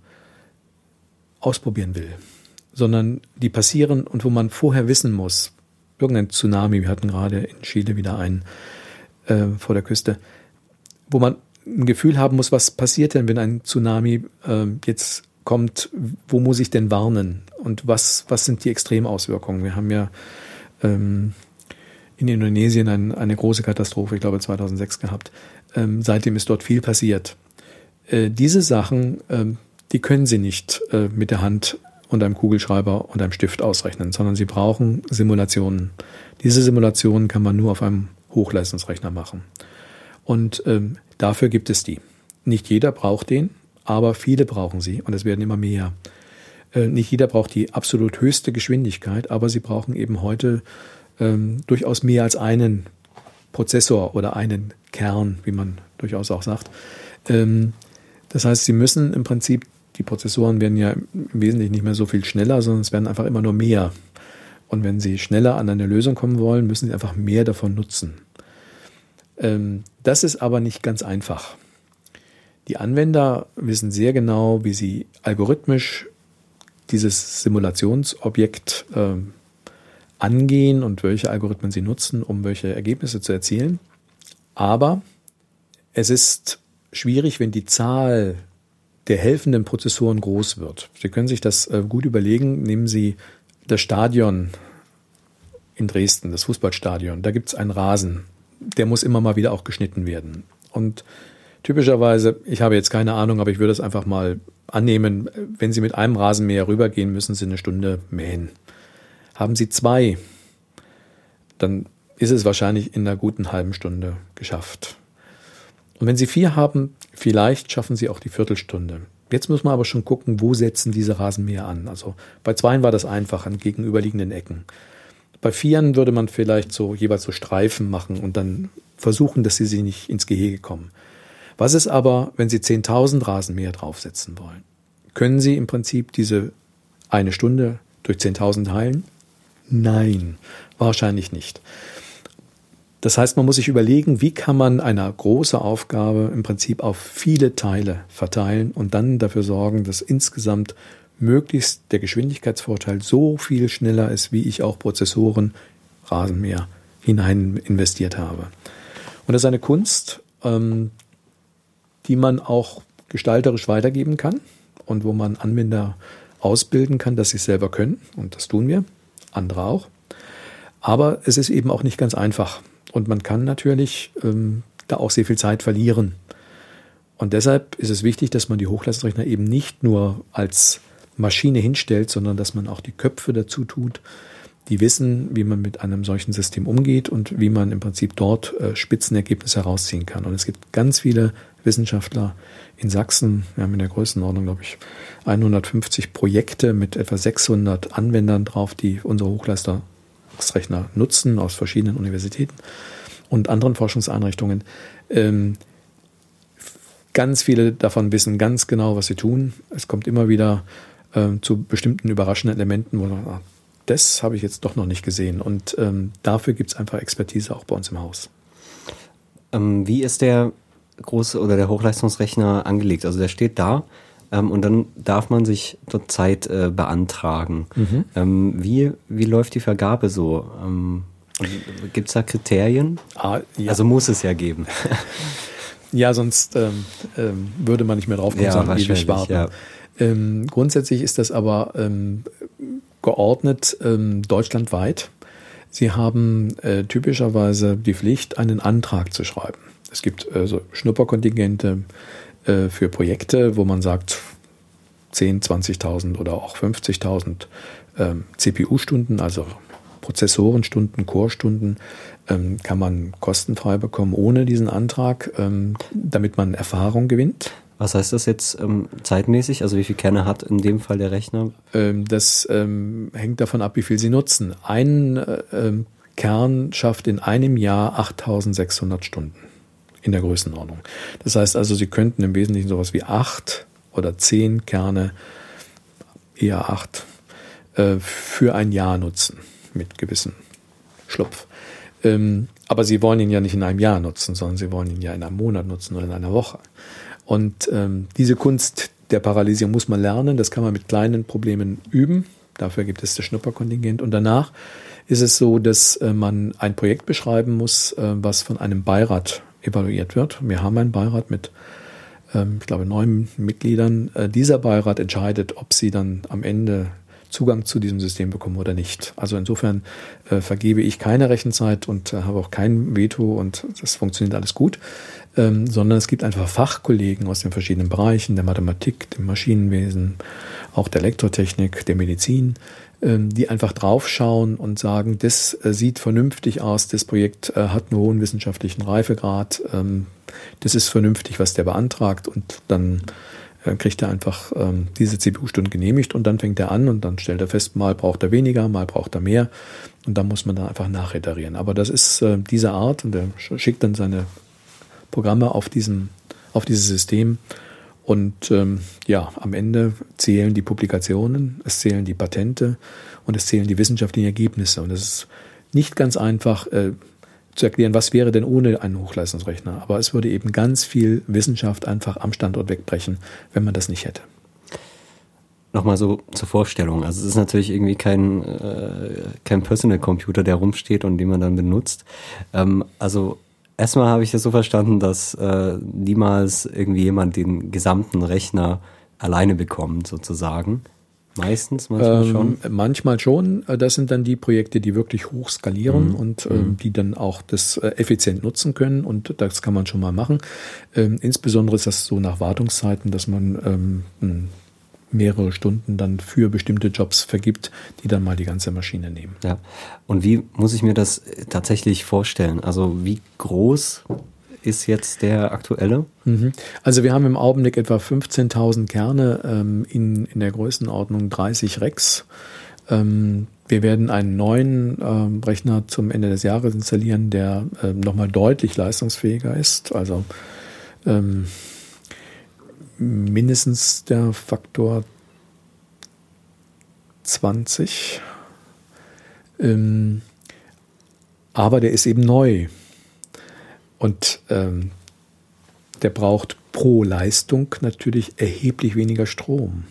ausprobieren will, sondern die passieren und wo man vorher wissen muss, irgendein Tsunami, wir hatten gerade in Chile wieder einen äh, vor der Küste, wo man ein Gefühl haben muss, was passiert denn, wenn ein Tsunami äh, jetzt kommt, wo muss ich denn warnen und was, was sind die Extremauswirkungen? Wir haben ja ähm, in Indonesien ein, eine große Katastrophe, ich glaube 2006 gehabt. Ähm, seitdem ist dort viel passiert. Äh, diese Sachen, ähm, die können Sie nicht äh, mit der Hand und einem Kugelschreiber und einem Stift ausrechnen, sondern Sie brauchen Simulationen. Diese Simulationen kann man nur auf einem Hochleistungsrechner machen. Und ähm, dafür gibt es die. Nicht jeder braucht den, aber viele brauchen sie und es werden immer mehr. Äh, nicht jeder braucht die absolut höchste Geschwindigkeit, aber sie brauchen eben heute ähm, durchaus mehr als einen Prozessor oder einen Kern, wie man durchaus auch sagt. Ähm, das heißt, sie müssen im Prinzip, die Prozessoren werden ja im Wesentlichen nicht mehr so viel schneller, sondern es werden einfach immer nur mehr. Und wenn sie schneller an eine Lösung kommen wollen, müssen sie einfach mehr davon nutzen. Ähm, das ist aber nicht ganz einfach. Die Anwender wissen sehr genau, wie sie algorithmisch dieses Simulationsobjekt äh, angehen und welche Algorithmen sie nutzen, um welche Ergebnisse zu erzielen. Aber es ist schwierig, wenn die Zahl der helfenden Prozessoren groß wird. Sie können sich das äh, gut überlegen. Nehmen Sie das Stadion in Dresden, das Fußballstadion. Da gibt es einen Rasen. Der muss immer mal wieder auch geschnitten werden. Und typischerweise, ich habe jetzt keine Ahnung, aber ich würde es einfach mal annehmen, wenn Sie mit einem Rasenmäher rübergehen, müssen Sie eine Stunde mähen. Haben Sie zwei, dann ist es wahrscheinlich in einer guten halben Stunde geschafft. Und wenn Sie vier haben, Vielleicht schaffen sie auch die Viertelstunde. Jetzt muss man aber schon gucken, wo setzen diese Rasenmäher an. Also bei Zweien war das einfach an gegenüberliegenden Ecken. Bei Vieren würde man vielleicht so jeweils so Streifen machen und dann versuchen, dass sie sich nicht ins Gehege kommen. Was ist aber, wenn Sie 10.000 Rasenmäher draufsetzen wollen? Können Sie im Prinzip diese eine Stunde durch 10.000 teilen? Nein, wahrscheinlich nicht. Das heißt, man muss sich überlegen, wie kann man eine große Aufgabe im Prinzip auf viele Teile verteilen und dann dafür sorgen, dass insgesamt möglichst der Geschwindigkeitsvorteil so viel schneller ist, wie ich auch Prozessoren, Rasenmäher hinein investiert habe. Und das ist eine Kunst, ähm, die man auch gestalterisch weitergeben kann und wo man Anwender ausbilden kann, dass sie es selber können. Und das tun wir, andere auch. Aber es ist eben auch nicht ganz einfach. Und man kann natürlich ähm, da auch sehr viel Zeit verlieren. Und deshalb ist es wichtig, dass man die Hochleistungsrechner eben nicht nur als Maschine hinstellt, sondern dass man auch die Köpfe dazu tut, die wissen, wie man mit einem solchen System umgeht und wie man im Prinzip dort äh, Spitzenergebnisse herausziehen kann. Und es gibt ganz viele Wissenschaftler in Sachsen, wir haben in der Größenordnung, glaube ich, 150 Projekte mit etwa 600 Anwendern drauf, die unsere Hochleistungsrechner nutzen aus verschiedenen Universitäten und anderen Forschungseinrichtungen. Ähm, ganz viele davon wissen ganz genau, was sie tun. Es kommt immer wieder äh, zu bestimmten überraschenden Elementen, wo man, ah, das habe ich jetzt doch noch nicht gesehen. Und ähm, dafür gibt es einfach Expertise auch bei uns im Haus. Ähm, wie ist der große oder der Hochleistungsrechner angelegt? Also der steht da ähm, und dann darf man sich dort Zeit äh, beantragen. Mhm. Ähm, wie, wie läuft die Vergabe so? Ähm, gibt es da Kriterien? Ah, ja. Also muss es ja geben. ja, sonst ähm, würde man nicht mehr drauf kommen, ja, sagen, ewig warten. Ja. grundsätzlich ist das aber geordnet ähm, deutschlandweit. Sie haben äh, typischerweise die Pflicht, einen Antrag zu schreiben. Es gibt äh, so Schnupperkontingente äh, für Projekte, wo man sagt, 10, 20.000 oder auch 50.000 ähm, CPU-Stunden, also Prozessorenstunden, Core-Stunden, ähm, kann man kostenfrei bekommen ohne diesen Antrag, ähm, damit man Erfahrung gewinnt. Was heißt das jetzt ähm, zeitmäßig? Also wie viel Kerne hat in dem Fall der Rechner? Ähm, das ähm, hängt davon ab, wie viel Sie nutzen. Ein äh, ähm, Kern schafft in einem Jahr 8600 Stunden in der Größenordnung. Das heißt also, Sie könnten im Wesentlichen sowas wie acht oder zehn Kerne, eher acht, äh, für ein Jahr nutzen mit gewissem Schlupf. Ähm, aber Sie wollen ihn ja nicht in einem Jahr nutzen, sondern Sie wollen ihn ja in einem Monat nutzen oder in einer Woche. Und ähm, diese Kunst der Paralysierung muss man lernen. Das kann man mit kleinen Problemen üben. Dafür gibt es das Schnupperkontingent. Und danach ist es so, dass äh, man ein Projekt beschreiben muss, äh, was von einem Beirat evaluiert wird. Wir haben einen Beirat mit, ähm, ich glaube, neun Mitgliedern. Äh, dieser Beirat entscheidet, ob sie dann am Ende Zugang zu diesem System bekommen oder nicht. Also insofern äh, vergebe ich keine Rechenzeit und äh, habe auch kein Veto und das funktioniert alles gut, ähm, sondern es gibt einfach Fachkollegen aus den verschiedenen Bereichen, der Mathematik, dem Maschinenwesen, auch der Elektrotechnik, der Medizin, die einfach draufschauen und sagen, das äh, sieht vernünftig aus, das Projekt äh, hat einen hohen wissenschaftlichen Reifegrad, ähm, das ist vernünftig, was der beantragt und dann äh, kriegt er einfach ähm, diese CPU-Stunden genehmigt und dann fängt er an und dann stellt er fest, mal braucht er weniger, mal braucht er mehr und dann muss man dann einfach nachreterieren. Aber das ist diese Art und er schickt dann seine Programme auf, diesen, auf dieses System und ähm, ja, am Ende zählen die Publikationen, es zählen die Patente und es zählen die wissenschaftlichen Ergebnisse und es ist nicht ganz einfach, äh, zu erklären, was wäre denn ohne einen Hochleistungsrechner. Aber es würde eben ganz viel Wissenschaft einfach am Standort wegbrechen, wenn man das nicht hätte. Nochmal so zur Vorstellung. Also es ist natürlich irgendwie kein, äh, kein Personal Computer, der rumsteht und den man dann benutzt. Ähm, also erstmal habe ich das so verstanden, dass äh, niemals irgendwie jemand den gesamten Rechner alleine bekommt, sozusagen. Meistens, manchmal ähm, schon. Manchmal schon. Äh, das sind dann die Projekte, die wirklich hoch skalieren mhm. und mhm. die dann auch das äh, effizient nutzen können. Und das kann man schon mal machen. Ähm, insbesondere ist das so nach Wartungszeiten, dass man ähm, mehrere Stunden dann für bestimmte Jobs vergibt, die dann mal die ganze Maschine nehmen. Ja. Und wie muss ich mir das tatsächlich vorstellen? Also wie groß ist jetzt der aktuelle? Mhm. Also wir haben im Augenblick etwa 15.000 Kerne ähm, in, in der Größenordnung 30 Rex. Ähm, wir werden einen neuen ähm, Rechner zum Ende des Jahres installieren, der ähm, nochmal deutlich leistungsfähiger ist. Also ähm, mindestens der Faktor 20. Ähm, aber der ist eben neu. Und ähm, der braucht pro Leistung natürlich erheblich weniger Strom.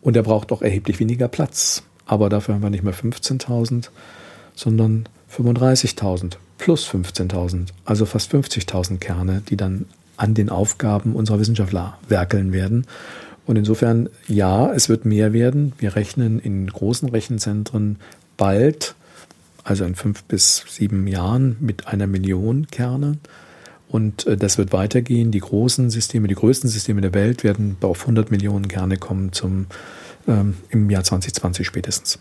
Und er braucht auch erheblich weniger Platz. Aber dafür haben wir nicht mehr 15.000, sondern 35.000 plus 15.000, also fast 50.000 Kerne, die dann an den Aufgaben unserer Wissenschaftler werkeln werden. Und insofern, ja, es wird mehr werden. Wir rechnen in großen Rechenzentren bald, also in fünf bis sieben Jahren, mit einer Million Kerne. Und äh, das wird weitergehen. Die großen Systeme, die größten Systeme der Welt werden auf 100 Millionen Kerne kommen zum, ähm, im Jahr 2020 spätestens.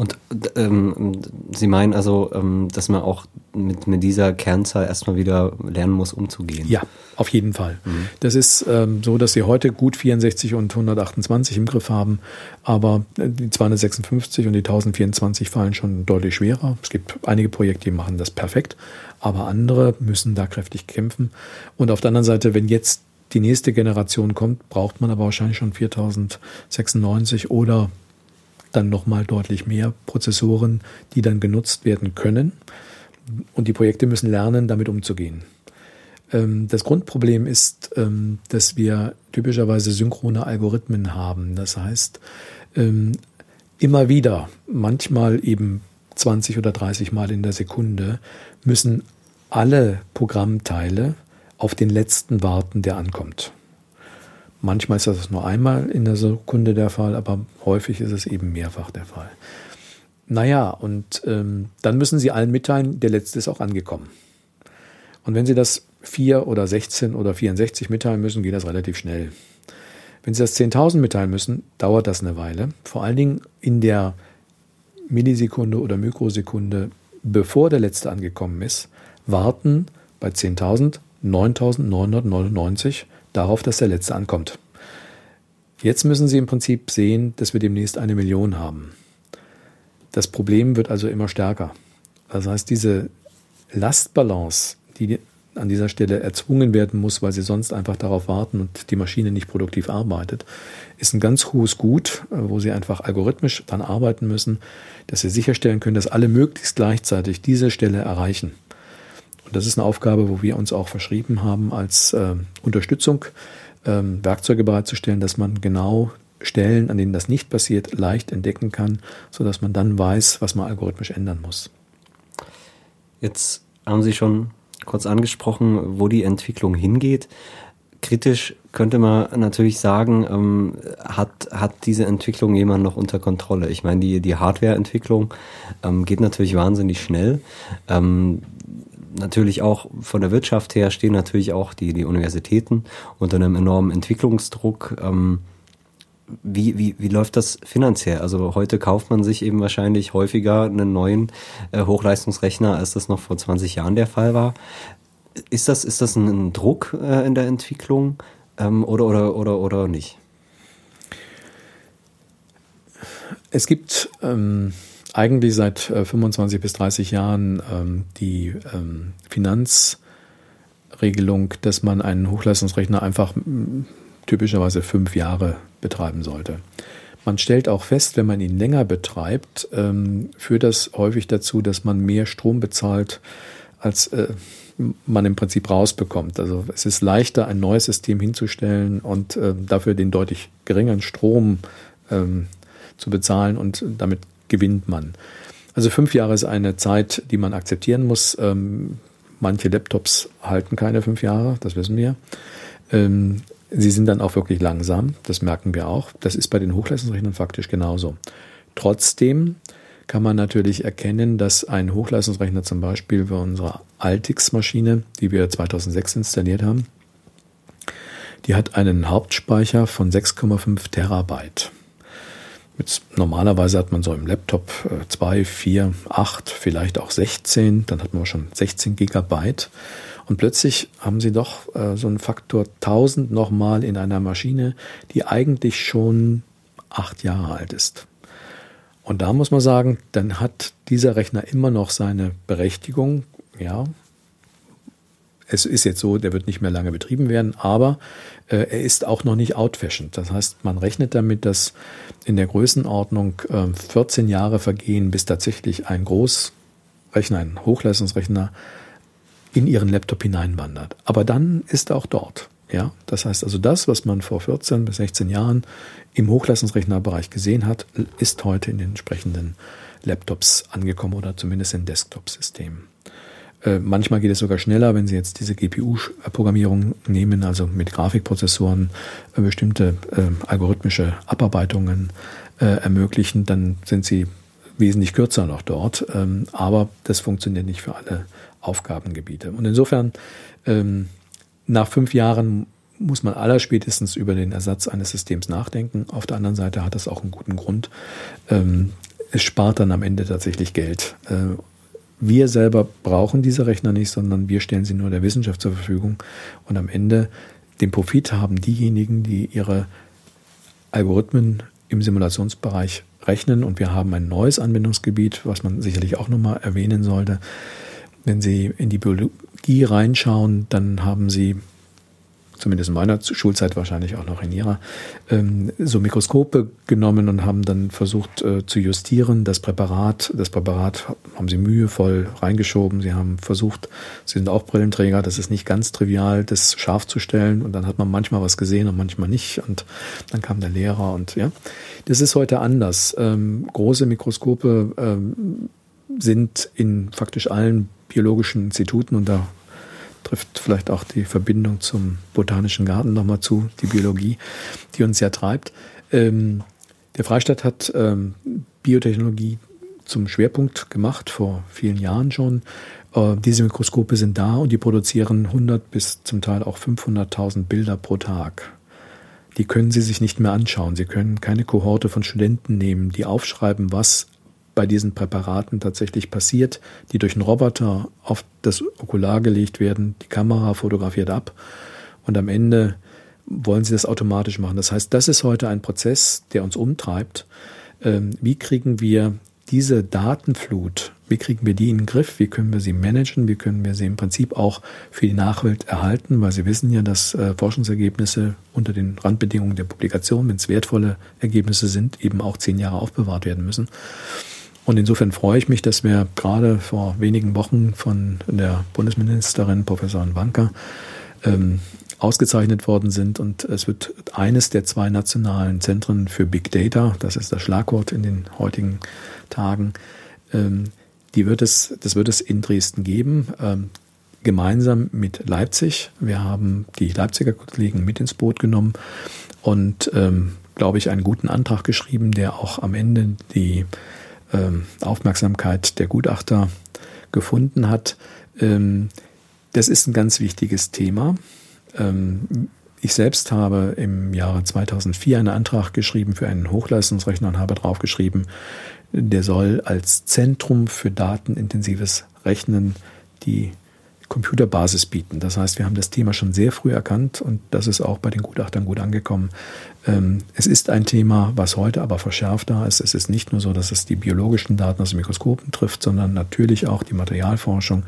Und ähm, Sie meinen also, ähm, dass man auch mit, mit dieser Kernzahl erstmal wieder lernen muss, umzugehen? Ja, auf jeden Fall. Mhm. Das ist ähm, so, dass Sie heute gut 64 und 128 im Griff haben, aber äh, die 256 und die 1024 fallen schon deutlich schwerer. Es gibt einige Projekte, die machen das perfekt, aber andere müssen da kräftig kämpfen. Und auf der anderen Seite, wenn jetzt die nächste Generation kommt, braucht man aber wahrscheinlich schon 4096 oder dann nochmal deutlich mehr Prozessoren, die dann genutzt werden können. Und die Projekte müssen lernen, damit umzugehen. Ähm, das Grundproblem ist, ähm, dass wir typischerweise synchrone Algorithmen haben. Das heißt, ähm, immer wieder, manchmal eben 20 oder 30 Mal in der Sekunde, müssen alle Programmteile auf den letzten warten, der ankommt. Manchmal ist das nur einmal in der Sekunde der Fall, aber häufig ist es eben mehrfach der Fall. Naja, und ähm, dann müssen Sie allen mitteilen, der letzte ist auch angekommen. Und wenn Sie das 4 oder 16 oder 64 mitteilen müssen, geht das relativ schnell. Wenn Sie das 10.000 mitteilen müssen, dauert das eine Weile. Vor allen Dingen in der Millisekunde oder Mikrosekunde, bevor der letzte angekommen ist, warten bei 10.000 9.999 darauf, dass der letzte ankommt. Jetzt müssen Sie im Prinzip sehen, dass wir demnächst eine Million haben. Das Problem wird also immer stärker. Das heißt, diese Lastbalance, die an dieser Stelle erzwungen werden muss, weil sie sonst einfach darauf warten und die Maschine nicht produktiv arbeitet, ist ein ganz hohes Gut, wo sie einfach algorithmisch dann arbeiten müssen, dass sie sicherstellen können, dass alle möglichst gleichzeitig diese Stelle erreichen. Und das ist eine Aufgabe, wo wir uns auch verschrieben haben, als äh, Unterstützung äh, Werkzeuge bereitzustellen, dass man genau Stellen, an denen das nicht passiert, leicht entdecken kann, sodass man dann weiß, was man algorithmisch ändern muss. Jetzt haben Sie schon kurz angesprochen, wo die Entwicklung hingeht. Kritisch könnte man natürlich sagen, ähm, hat, hat diese Entwicklung jemand noch unter Kontrolle? Ich meine, die, die Hardwareentwicklung ähm, geht natürlich wahnsinnig schnell. Ähm, natürlich auch von der Wirtschaft her stehen natürlich auch die, die Universitäten unter einem enormen Entwicklungsdruck. Ähm, wie, wie, wie läuft das finanziell? Also heute kauft man sich eben wahrscheinlich häufiger einen neuen äh, Hochleistungsrechner, als das noch vor 20 Jahren der Fall war. Ist das, ist das ein Druck äh, in der Entwicklung ähm, oder, oder, oder, oder nicht? Es gibt ähm, eigentlich seit äh, 25 bis 30 Jahren ähm, die ähm, Finanzregelung, dass man einen Hochleistungsrechner einfach typischerweise fünf Jahre betreiben sollte. Man stellt auch fest, wenn man ihn länger betreibt, ähm, führt das häufig dazu, dass man mehr Strom bezahlt, als äh, man im Prinzip rausbekommt. Also es ist leichter, ein neues System hinzustellen und äh, dafür den deutlich geringeren Strom ähm, zu bezahlen und damit gewinnt man. Also fünf Jahre ist eine Zeit, die man akzeptieren muss. Ähm, manche Laptops halten keine fünf Jahre, das wissen wir. Ähm, sie sind dann auch wirklich langsam, das merken wir auch. Das ist bei den Hochleistungsrechnern faktisch genauso. Trotzdem kann man natürlich erkennen, dass ein Hochleistungsrechner zum Beispiel für unsere Altix-Maschine, die wir 2006 installiert haben, die hat einen Hauptspeicher von 6,5 Terabyte. Jetzt, normalerweise hat man so im Laptop 2, 4, 8, vielleicht auch 16, dann hat man schon 16 Gigabyte. Und plötzlich haben sie doch äh, so einen Faktor 1000 nochmal in einer Maschine, die eigentlich schon acht Jahre alt ist. Und da muss man sagen, dann hat dieser Rechner immer noch seine Berechtigung. Ja, es ist jetzt so, der wird nicht mehr lange betrieben werden, aber äh, er ist auch noch nicht outfashioned. Das heißt, man rechnet damit, dass in der Größenordnung äh, 14 Jahre vergehen, bis tatsächlich ein Großrechner, ein Hochleistungsrechner in ihren Laptop hineinwandert. Aber dann ist er auch dort. Ja, das heißt also, das, was man vor 14 bis 16 Jahren im Hochleistungsrechnerbereich gesehen hat, ist heute in den entsprechenden Laptops angekommen oder zumindest in Desktop-Systemen. Äh, manchmal geht es sogar schneller, wenn Sie jetzt diese GPU-Programmierung nehmen, also mit Grafikprozessoren äh, bestimmte äh, algorithmische Abarbeitungen äh, ermöglichen, dann sind Sie wesentlich kürzer noch dort. Ähm, aber das funktioniert nicht für alle Aufgabengebiete. Und insofern, ähm, nach fünf Jahren muss man allerspätestens über den Ersatz eines Systems nachdenken. Auf der anderen Seite hat das auch einen guten Grund. Ähm, es spart dann am Ende tatsächlich Geld. Äh, wir selber brauchen diese Rechner nicht, sondern wir stellen sie nur der Wissenschaft zur Verfügung. Und am Ende den Profit haben diejenigen, die ihre Algorithmen im Simulationsbereich rechnen. Und wir haben ein neues Anwendungsgebiet, was man sicherlich auch nochmal erwähnen sollte. Wenn Sie in die Biologie reinschauen, dann haben Sie zumindest in meiner Schulzeit wahrscheinlich auch noch in ihrer, ähm, so Mikroskope genommen und haben dann versucht äh, zu justieren. Das Präparat, das Präparat haben sie mühevoll reingeschoben. Sie haben versucht, sie sind auch Brillenträger, das ist nicht ganz trivial, das scharf zu stellen und dann hat man manchmal was gesehen und manchmal nicht und dann kam der Lehrer und ja. Das ist heute anders. Ähm, große Mikroskope ähm, sind in faktisch allen biologischen Instituten und da trifft vielleicht auch die Verbindung zum Botanischen Garten nochmal zu, die Biologie, die uns ja treibt. Ähm, der Freistaat hat ähm, Biotechnologie zum Schwerpunkt gemacht, vor vielen Jahren schon. Äh, diese Mikroskope sind da und die produzieren 100 bis zum Teil auch 500.000 Bilder pro Tag. Die können Sie sich nicht mehr anschauen. Sie können keine Kohorte von Studenten nehmen, die aufschreiben, was bei diesen Präparaten tatsächlich passiert, die durch einen Roboter auf das Okular gelegt werden, die Kamera fotografiert ab und am Ende wollen sie das automatisch machen. Das heißt, das ist heute ein Prozess, der uns umtreibt. Ähm, wie kriegen wir diese Datenflut, wie kriegen wir die in den Griff? Wie können wir sie managen? Wie können wir sie im Prinzip auch für die Nachwelt erhalten? Weil Sie wissen ja, dass äh, Forschungsergebnisse unter den Randbedingungen der Publikation, wenn es wertvolle Ergebnisse sind, eben auch zehn Jahre aufbewahrt werden müssen. Und insofern freue ich mich, dass wir gerade vor wenigen Wochen von der Bundesministerin Professorin Wanka ähm, ausgezeichnet worden sind. Und es wird eines der zwei nationalen Zentren für Big Data, das ist das Schlagwort in den heutigen Tagen, ähm, die wird es, das wird es in Dresden geben, ähm, gemeinsam mit Leipzig. Wir haben die Leipziger Kollegen mit ins Boot genommen und, ähm, glaube ich, einen guten Antrag geschrieben, der auch am Ende die Aufmerksamkeit der Gutachter gefunden hat. Ähm, das ist ein ganz wichtiges Thema. Ähm, ich selbst habe im Jahre 2004 einen Antrag geschrieben für einen Hochleistungsrechner und habe draufgeschrieben, der soll als Zentrum für datenintensives Rechnen die Computerbasis bieten. Das heißt, wir haben das Thema schon sehr früh erkannt und das ist auch bei den Gutachtern gut angekommen. Ähm, es ist ein Thema, was heute aber verschärft da ist. Es ist nicht nur so, dass es die biologischen Daten aus den Mikroskopen trifft, sondern natürlich auch die Materialforschung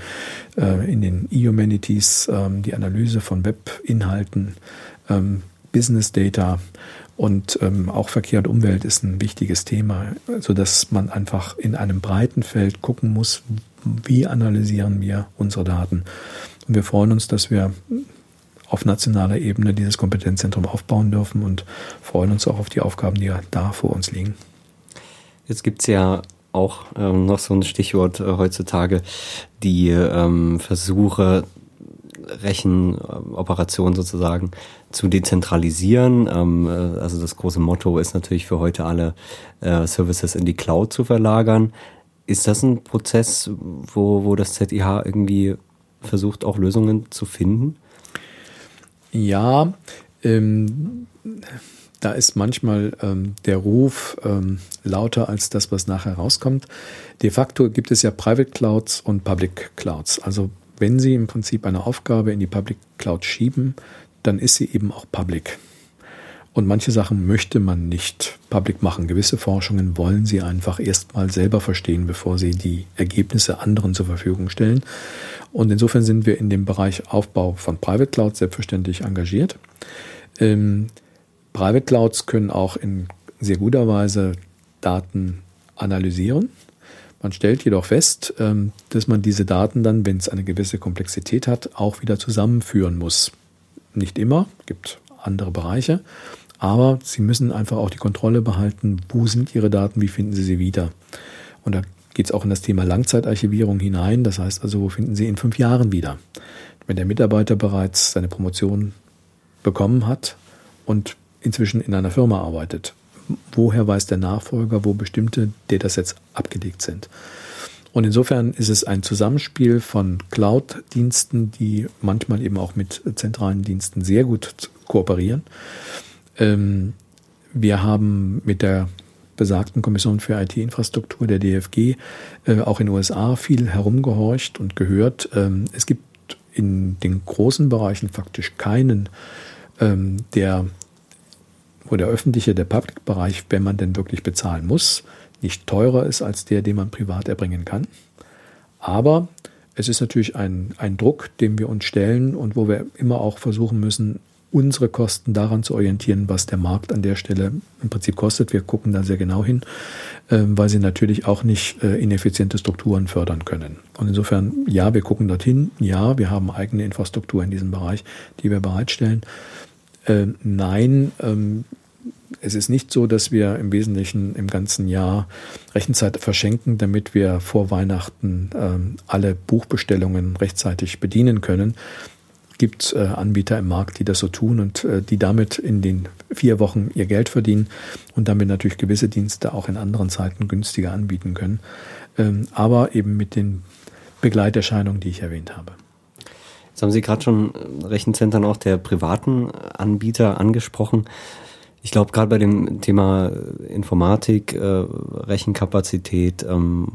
äh, in den E-Humanities, ähm, die Analyse von Webinhalten, ähm, Business Data und auch Verkehr und Umwelt ist ein wichtiges Thema, sodass man einfach in einem breiten Feld gucken muss, wie analysieren wir unsere Daten. Und wir freuen uns, dass wir auf nationaler Ebene dieses Kompetenzzentrum aufbauen dürfen und freuen uns auch auf die Aufgaben, die da vor uns liegen. Jetzt gibt es ja auch ähm, noch so ein Stichwort äh, heutzutage, die ähm, Versuche, Rechenoperationen sozusagen zu dezentralisieren. Ähm, äh, also das große Motto ist natürlich für heute alle äh, Services in die Cloud zu verlagern. Ist das ein Prozess, wo, wo das ZIH irgendwie versucht, auch Lösungen zu finden? Ja, ähm, da ist manchmal ähm, der Ruf ähm, lauter als das, was nachher rauskommt. De facto gibt es ja Private Clouds und Public Clouds. Also wenn Sie im Prinzip eine Aufgabe in die Public Cloud schieben, dann ist sie eben auch public. Und manche Sachen möchte man nicht public machen. Gewisse Forschungen wollen sie einfach erstmal selber verstehen, bevor sie die Ergebnisse anderen zur Verfügung stellen. Und insofern sind wir in dem Bereich Aufbau von Private Clouds selbstverständlich engagiert. Ähm, Private Clouds können auch in sehr guter Weise Daten analysieren. Man stellt jedoch fest, ähm, dass man diese Daten dann, wenn es eine gewisse Komplexität hat, auch wieder zusammenführen muss. Nicht immer, gibt andere Bereiche. Aber Sie müssen einfach auch die Kontrolle behalten, wo sind Ihre Daten, wie finden Sie sie wieder. Und da geht es auch in das Thema Langzeitarchivierung hinein. Das heißt also, wo finden Sie in fünf Jahren wieder? Wenn der Mitarbeiter bereits seine Promotion bekommen hat und inzwischen in einer Firma arbeitet, woher weiß der Nachfolger, wo bestimmte Datasets abgelegt sind? Und insofern ist es ein Zusammenspiel von Cloud-Diensten, die manchmal eben auch mit zentralen Diensten sehr gut kooperieren. Ähm, wir haben mit der besagten Kommission für IT-Infrastruktur der DFG äh, auch in den USA viel herumgehorcht und gehört. Ähm, es gibt in den großen Bereichen faktisch keinen, ähm, der, wo der öffentliche, der Public-Bereich, wenn man denn wirklich bezahlen muss, nicht teurer ist als der, den man privat erbringen kann. Aber es ist natürlich ein, ein Druck, dem wir uns stellen und wo wir immer auch versuchen müssen, unsere Kosten daran zu orientieren, was der Markt an der Stelle im Prinzip kostet. Wir gucken da sehr genau hin, ähm, weil sie natürlich auch nicht äh, ineffiziente Strukturen fördern können. Und insofern, ja, wir gucken dorthin. Ja, wir haben eigene Infrastruktur in diesem Bereich, die wir bereitstellen. Ähm, nein, ähm, es ist nicht so, dass wir im Wesentlichen im ganzen Jahr Rechenzeit verschenken, damit wir vor Weihnachten alle Buchbestellungen rechtzeitig bedienen können, gibt äh, Anbieter im Markt, die das so tun und äh, die damit in den vier Wochen ihr Geld verdienen und damit natürlich gewisse Dienste auch in anderen Zeiten günstiger anbieten können. Ähm, aber eben mit den Begleiterscheinungen, die ich erwähnt habe. Jetzt haben Sie gerade schon Rechenzentren auch der privaten Anbieter angesprochen. Ich glaube, gerade bei dem Thema Informatik, äh, Rechenkapazität ähm,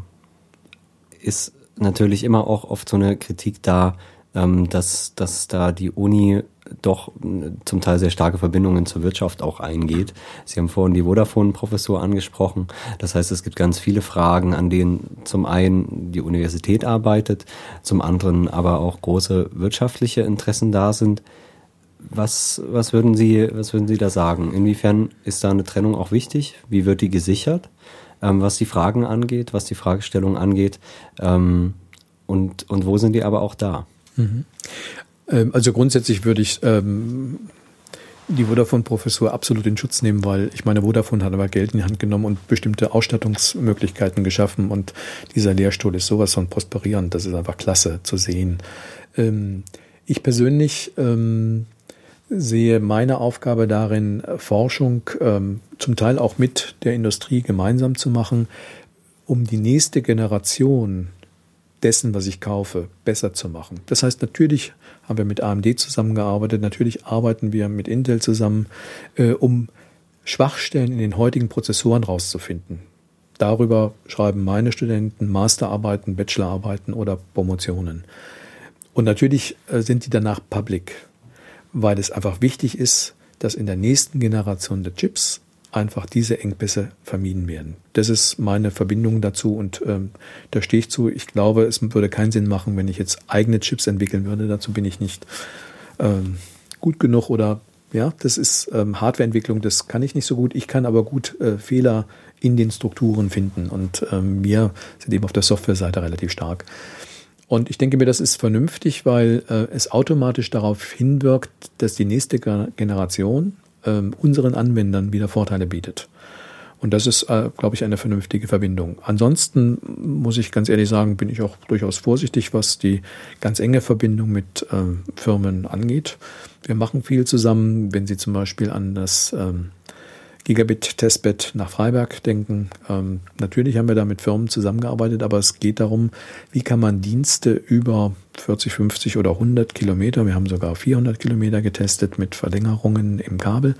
ist natürlich immer auch oft so eine Kritik da, ähm, dass, dass da die Uni doch äh, zum Teil sehr starke Verbindungen zur Wirtschaft auch eingeht. Sie haben vorhin die Vodafone-Professur angesprochen. Das heißt, es gibt ganz viele Fragen, an denen zum einen die Universität arbeitet, zum anderen aber auch große wirtschaftliche Interessen da sind. Was, was, würden Sie, was würden Sie da sagen? Inwiefern ist da eine Trennung auch wichtig? Wie wird die gesichert? Ähm, was die Fragen angeht, was die Fragestellung angeht? Ähm, und, und wo sind die aber auch da? Mhm. Also grundsätzlich würde ich ähm, die Vodafone-Professur absolut in Schutz nehmen, weil ich meine, Vodafone hat aber Geld in die Hand genommen und bestimmte Ausstattungsmöglichkeiten geschaffen und dieser Lehrstuhl ist sowas von prosperierend. Das ist einfach klasse zu sehen. Ähm, ich persönlich ähm, sehe meine Aufgabe darin, Forschung ähm, zum Teil auch mit der Industrie gemeinsam zu machen, um die nächste Generation dessen, was ich kaufe, besser zu machen. Das heißt, natürlich haben wir mit AMD zusammengearbeitet, natürlich arbeiten wir mit Intel zusammen, äh, um Schwachstellen in den heutigen Prozessoren rauszufinden. Darüber schreiben meine Studenten Masterarbeiten, Bachelorarbeiten oder Promotionen. Und natürlich äh, sind die danach public, weil es einfach wichtig ist, dass in der nächsten Generation der Chips einfach diese Engpässe vermieden werden. Das ist meine Verbindung dazu und ähm, da stehe ich zu. Ich glaube, es würde keinen Sinn machen, wenn ich jetzt eigene Chips entwickeln würde. Dazu bin ich nicht ähm, gut genug oder ja, das ist ähm, Hardwareentwicklung, das kann ich nicht so gut. Ich kann aber gut äh, Fehler in den Strukturen finden und ähm, wir sind eben auf der Softwareseite relativ stark. Und ich denke mir, das ist vernünftig, weil äh, es automatisch darauf hinwirkt, dass die nächste Generation ähm, unseren Anwendern wieder Vorteile bietet. Und das ist, äh, glaube ich, eine vernünftige Verbindung. Ansonsten muss ich ganz ehrlich sagen, bin ich auch durchaus vorsichtig, was die ganz enge Verbindung mit ähm, Firmen angeht. Wir machen viel zusammen, wenn Sie zum Beispiel an das ähm, Gigabit-Testbett nach Freiberg denken. Ähm, natürlich haben wir da mit Firmen zusammengearbeitet, aber es geht darum, wie kann man Dienste über 40, 50 oder 100 Kilometer, wir haben sogar 400 Kilometer getestet mit Verlängerungen im Kabel,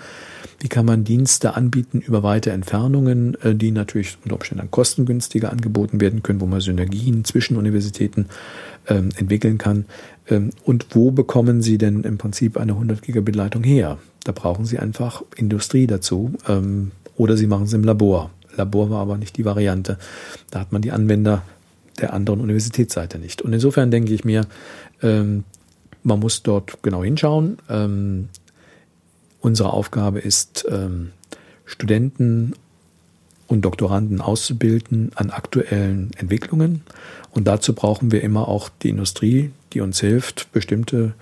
wie kann man Dienste anbieten über weite Entfernungen, äh, die natürlich unter Umständen dann kostengünstiger angeboten werden können, wo man Synergien zwischen Universitäten ähm, entwickeln kann. Ähm, und wo bekommen Sie denn im Prinzip eine 100 Gigabit Leitung her? Da brauchen Sie einfach Industrie dazu ähm, oder Sie machen es im Labor. Labor war aber nicht die Variante. Da hat man die Anwender der anderen Universitätsseite nicht. Und insofern denke ich mir, ähm, man muss dort genau hinschauen. Unsere Aufgabe ist, Studenten und Doktoranden auszubilden an aktuellen Entwicklungen. Und dazu brauchen wir immer auch die Industrie, die uns hilft, bestimmte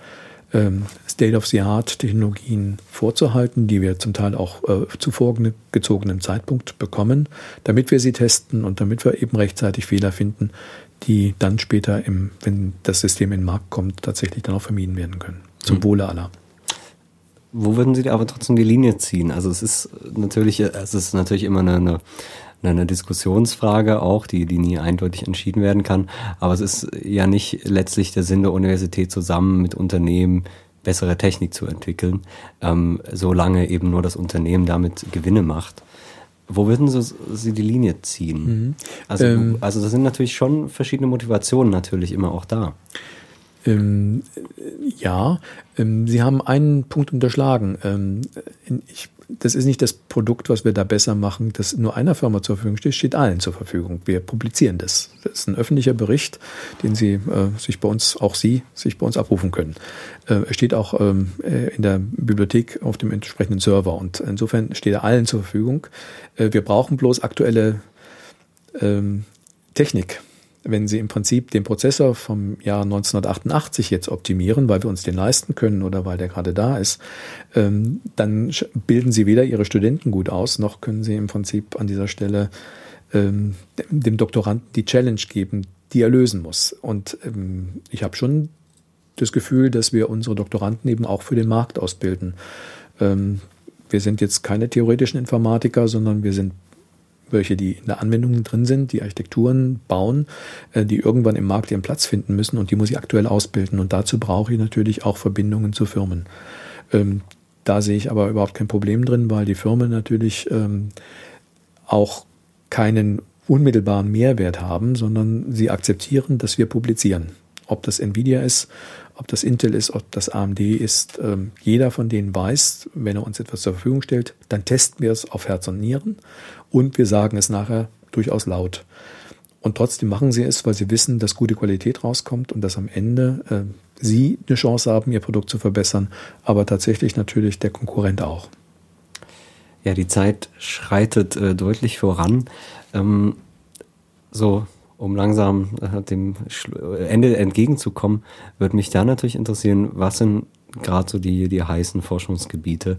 ähm, State-of-the-Art-Technologien vorzuhalten, die wir zum Teil auch äh, zu vorgezogenem Zeitpunkt bekommen, damit wir sie testen und damit wir eben rechtzeitig Fehler finden, die dann später, im, wenn das System in den Markt kommt, tatsächlich dann auch vermieden werden können. Zum mhm. Wohle aller. Wo würden Sie aber trotzdem die Linie ziehen? Also es ist natürlich, es ist natürlich immer eine, eine eine Diskussionsfrage auch, die, die nie eindeutig entschieden werden kann. Aber es ist ja nicht letztlich der Sinn der Universität zusammen mit Unternehmen bessere Technik zu entwickeln, ähm, solange eben nur das Unternehmen damit Gewinne macht. Wo würden Sie, Sie die Linie ziehen? Mhm. Also, ähm, also da sind natürlich schon verschiedene Motivationen natürlich immer auch da. Ähm, ja, ähm, Sie haben einen Punkt unterschlagen. Ähm, ich das ist nicht das Produkt, was wir da besser machen, das nur einer Firma zur Verfügung steht, steht allen zur Verfügung. Wir publizieren das. Das ist ein öffentlicher Bericht, den Sie äh, sich bei uns, auch Sie, sich bei uns abrufen können. Äh, steht auch ähm, äh, in der Bibliothek auf dem entsprechenden Server und insofern steht er allen zur Verfügung. Äh, wir brauchen bloß aktuelle ähm, Technik wenn Sie im Prinzip den Prozessor vom Jahr 1988 jetzt optimieren, weil wir uns den leisten können oder weil der gerade da ist, ähm, dann bilden Sie weder Ihre Studenten gut aus, noch können Sie im Prinzip an dieser Stelle ähm, dem Doktoranden die Challenge geben, die er lösen muss. Und ähm, ich habe schon das Gefühl, dass wir unsere Doktoranden eben auch für den Markt ausbilden. wir sind jetzt keine theoretischen Informatiker, sondern wir sind welche die in der Anwendung drin sind, die Architekturen bauen, äh, die irgendwann im Markt ihren Platz finden müssen und die muss ich aktuell ausbilden. Und dazu brauche ich natürlich auch Verbindungen zu Firmen. Ähm, da sehe ich aber überhaupt kein Problem drin, weil die Firmen natürlich ähm, auch keinen unmittelbaren Mehrwert haben, sondern sie akzeptieren, dass wir publizieren. Ob das Nvidia ist, ob das Intel ist, ob das AMD ist, ähm, jeder von denen weiß, wenn er uns etwas zur Verfügung stellt, dann testen wir es auf Herz und Nieren und wir sagen es nachher durchaus laut. Und trotzdem machen sie es, weil sie wissen, dass gute Qualität rauskommt und dass am Ende äh, sie eine Chance haben, ihr Produkt zu verbessern, aber tatsächlich natürlich der Konkurrent auch. Ja, die Zeit schreitet äh, deutlich voran. Ähm, so, um langsam äh, dem Ende entgegenzukommen, würde mich da natürlich interessieren, was sind gerade so die, die heißen Forschungsgebiete,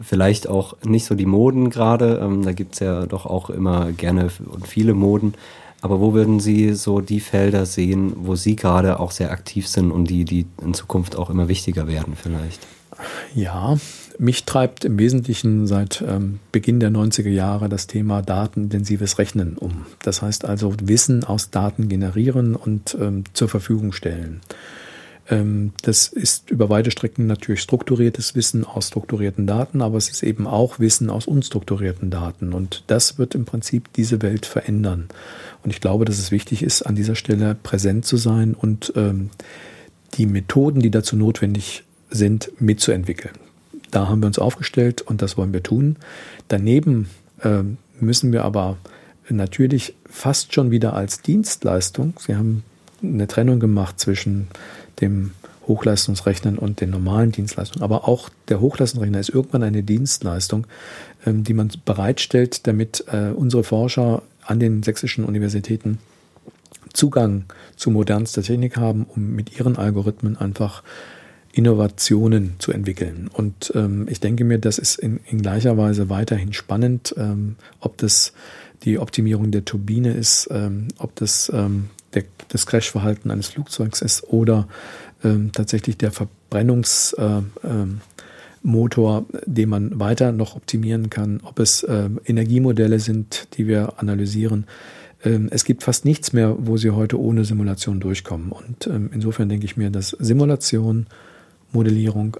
vielleicht auch nicht so die Moden gerade. Ähm, da gibt's ja doch auch immer gerne und viele Moden. Aber wo würden Sie so die Felder sehen, wo Sie gerade auch sehr aktiv sind und die, die in Zukunft auch immer wichtiger werden vielleicht? Ja, mich treibt im Wesentlichen seit ähm, Beginn der 90er Jahre das Thema datenintensives Rechnen um. Das heißt also Wissen aus Daten generieren und ähm, zur Verfügung stellen. Ähm, das ist über weite Strecken natürlich strukturiertes Wissen aus strukturierten Daten, aber es ist eben auch Wissen aus unstrukturierten Daten. Und das wird im Prinzip diese Welt verändern. Und ich glaube, dass es wichtig ist, an dieser Stelle präsent zu sein und ähm, die Methoden, die dazu notwendig sind, mitzuentwickeln. Da haben wir uns aufgestellt und das wollen wir tun. Daneben ähm, müssen wir aber natürlich fast schon wieder als Dienstleistung, Sie haben eine Trennung gemacht zwischen dem Hochleistungsrechnen und den normalen Dienstleistungen. Aber auch der Hochleistungsrechner ist irgendwann eine Dienstleistung, ähm, die man bereitstellt, damit äh, unsere Forscher an den sächsischen Universitäten Zugang zu modernster Technik haben, um mit ihren Algorithmen einfach Innovationen zu entwickeln. Und ähm, ich denke mir, das ist in, in gleicher Weise weiterhin spannend, ähm, ob das die Optimierung der Turbine ist, ähm, ob das ähm, der, das Crashverhalten eines Flugzeugs ist oder ähm, tatsächlich der Verbrennungsmotor, äh, Motor, den man weiter noch optimieren kann, ob es äh, Energiemodelle sind, die wir analysieren. Ähm, es gibt fast nichts mehr, wo Sie heute ohne Simulation durchkommen. Und ähm, insofern denke ich mir, dass Simulation, Modellierung,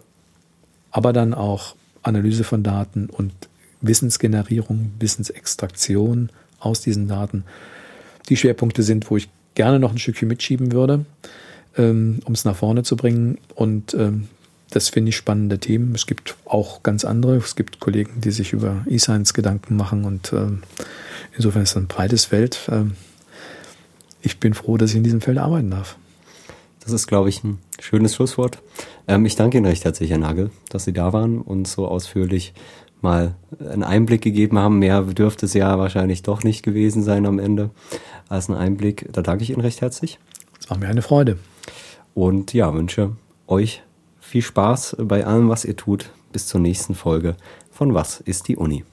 aber dann auch Analyse von Daten und Wissensgenerierung, Wissensextraktion aus diesen Daten die Schwerpunkte sind, wo ich gerne noch ein Stückchen mitschieben würde, ähm, um es nach vorne zu bringen. Und ähm, das finde ich spannende Themen. Es gibt auch ganz andere. Es gibt Kollegen, die sich über E-Science Gedanken machen und ähm, insofern ist es ein breites Feld. Ähm, ich bin froh, dass ich in diesem Feld arbeiten darf. Das ist, glaube ich, ein schönes Schlusswort. Ähm, ich danke Ihnen recht herzlich, Herr Nagel, dass Sie da waren und so ausführlich mal einen Einblick gegeben haben. Mehr dürfte es ja wahrscheinlich doch nicht gewesen sein am Ende als ein Einblick. Da danke ich Ihnen recht herzlich. Es war mir eine Freude. Und ja, wünsche euch viel Spaß bei allem, was ihr tut. Bis zur nächsten Folge von Was ist die Uni?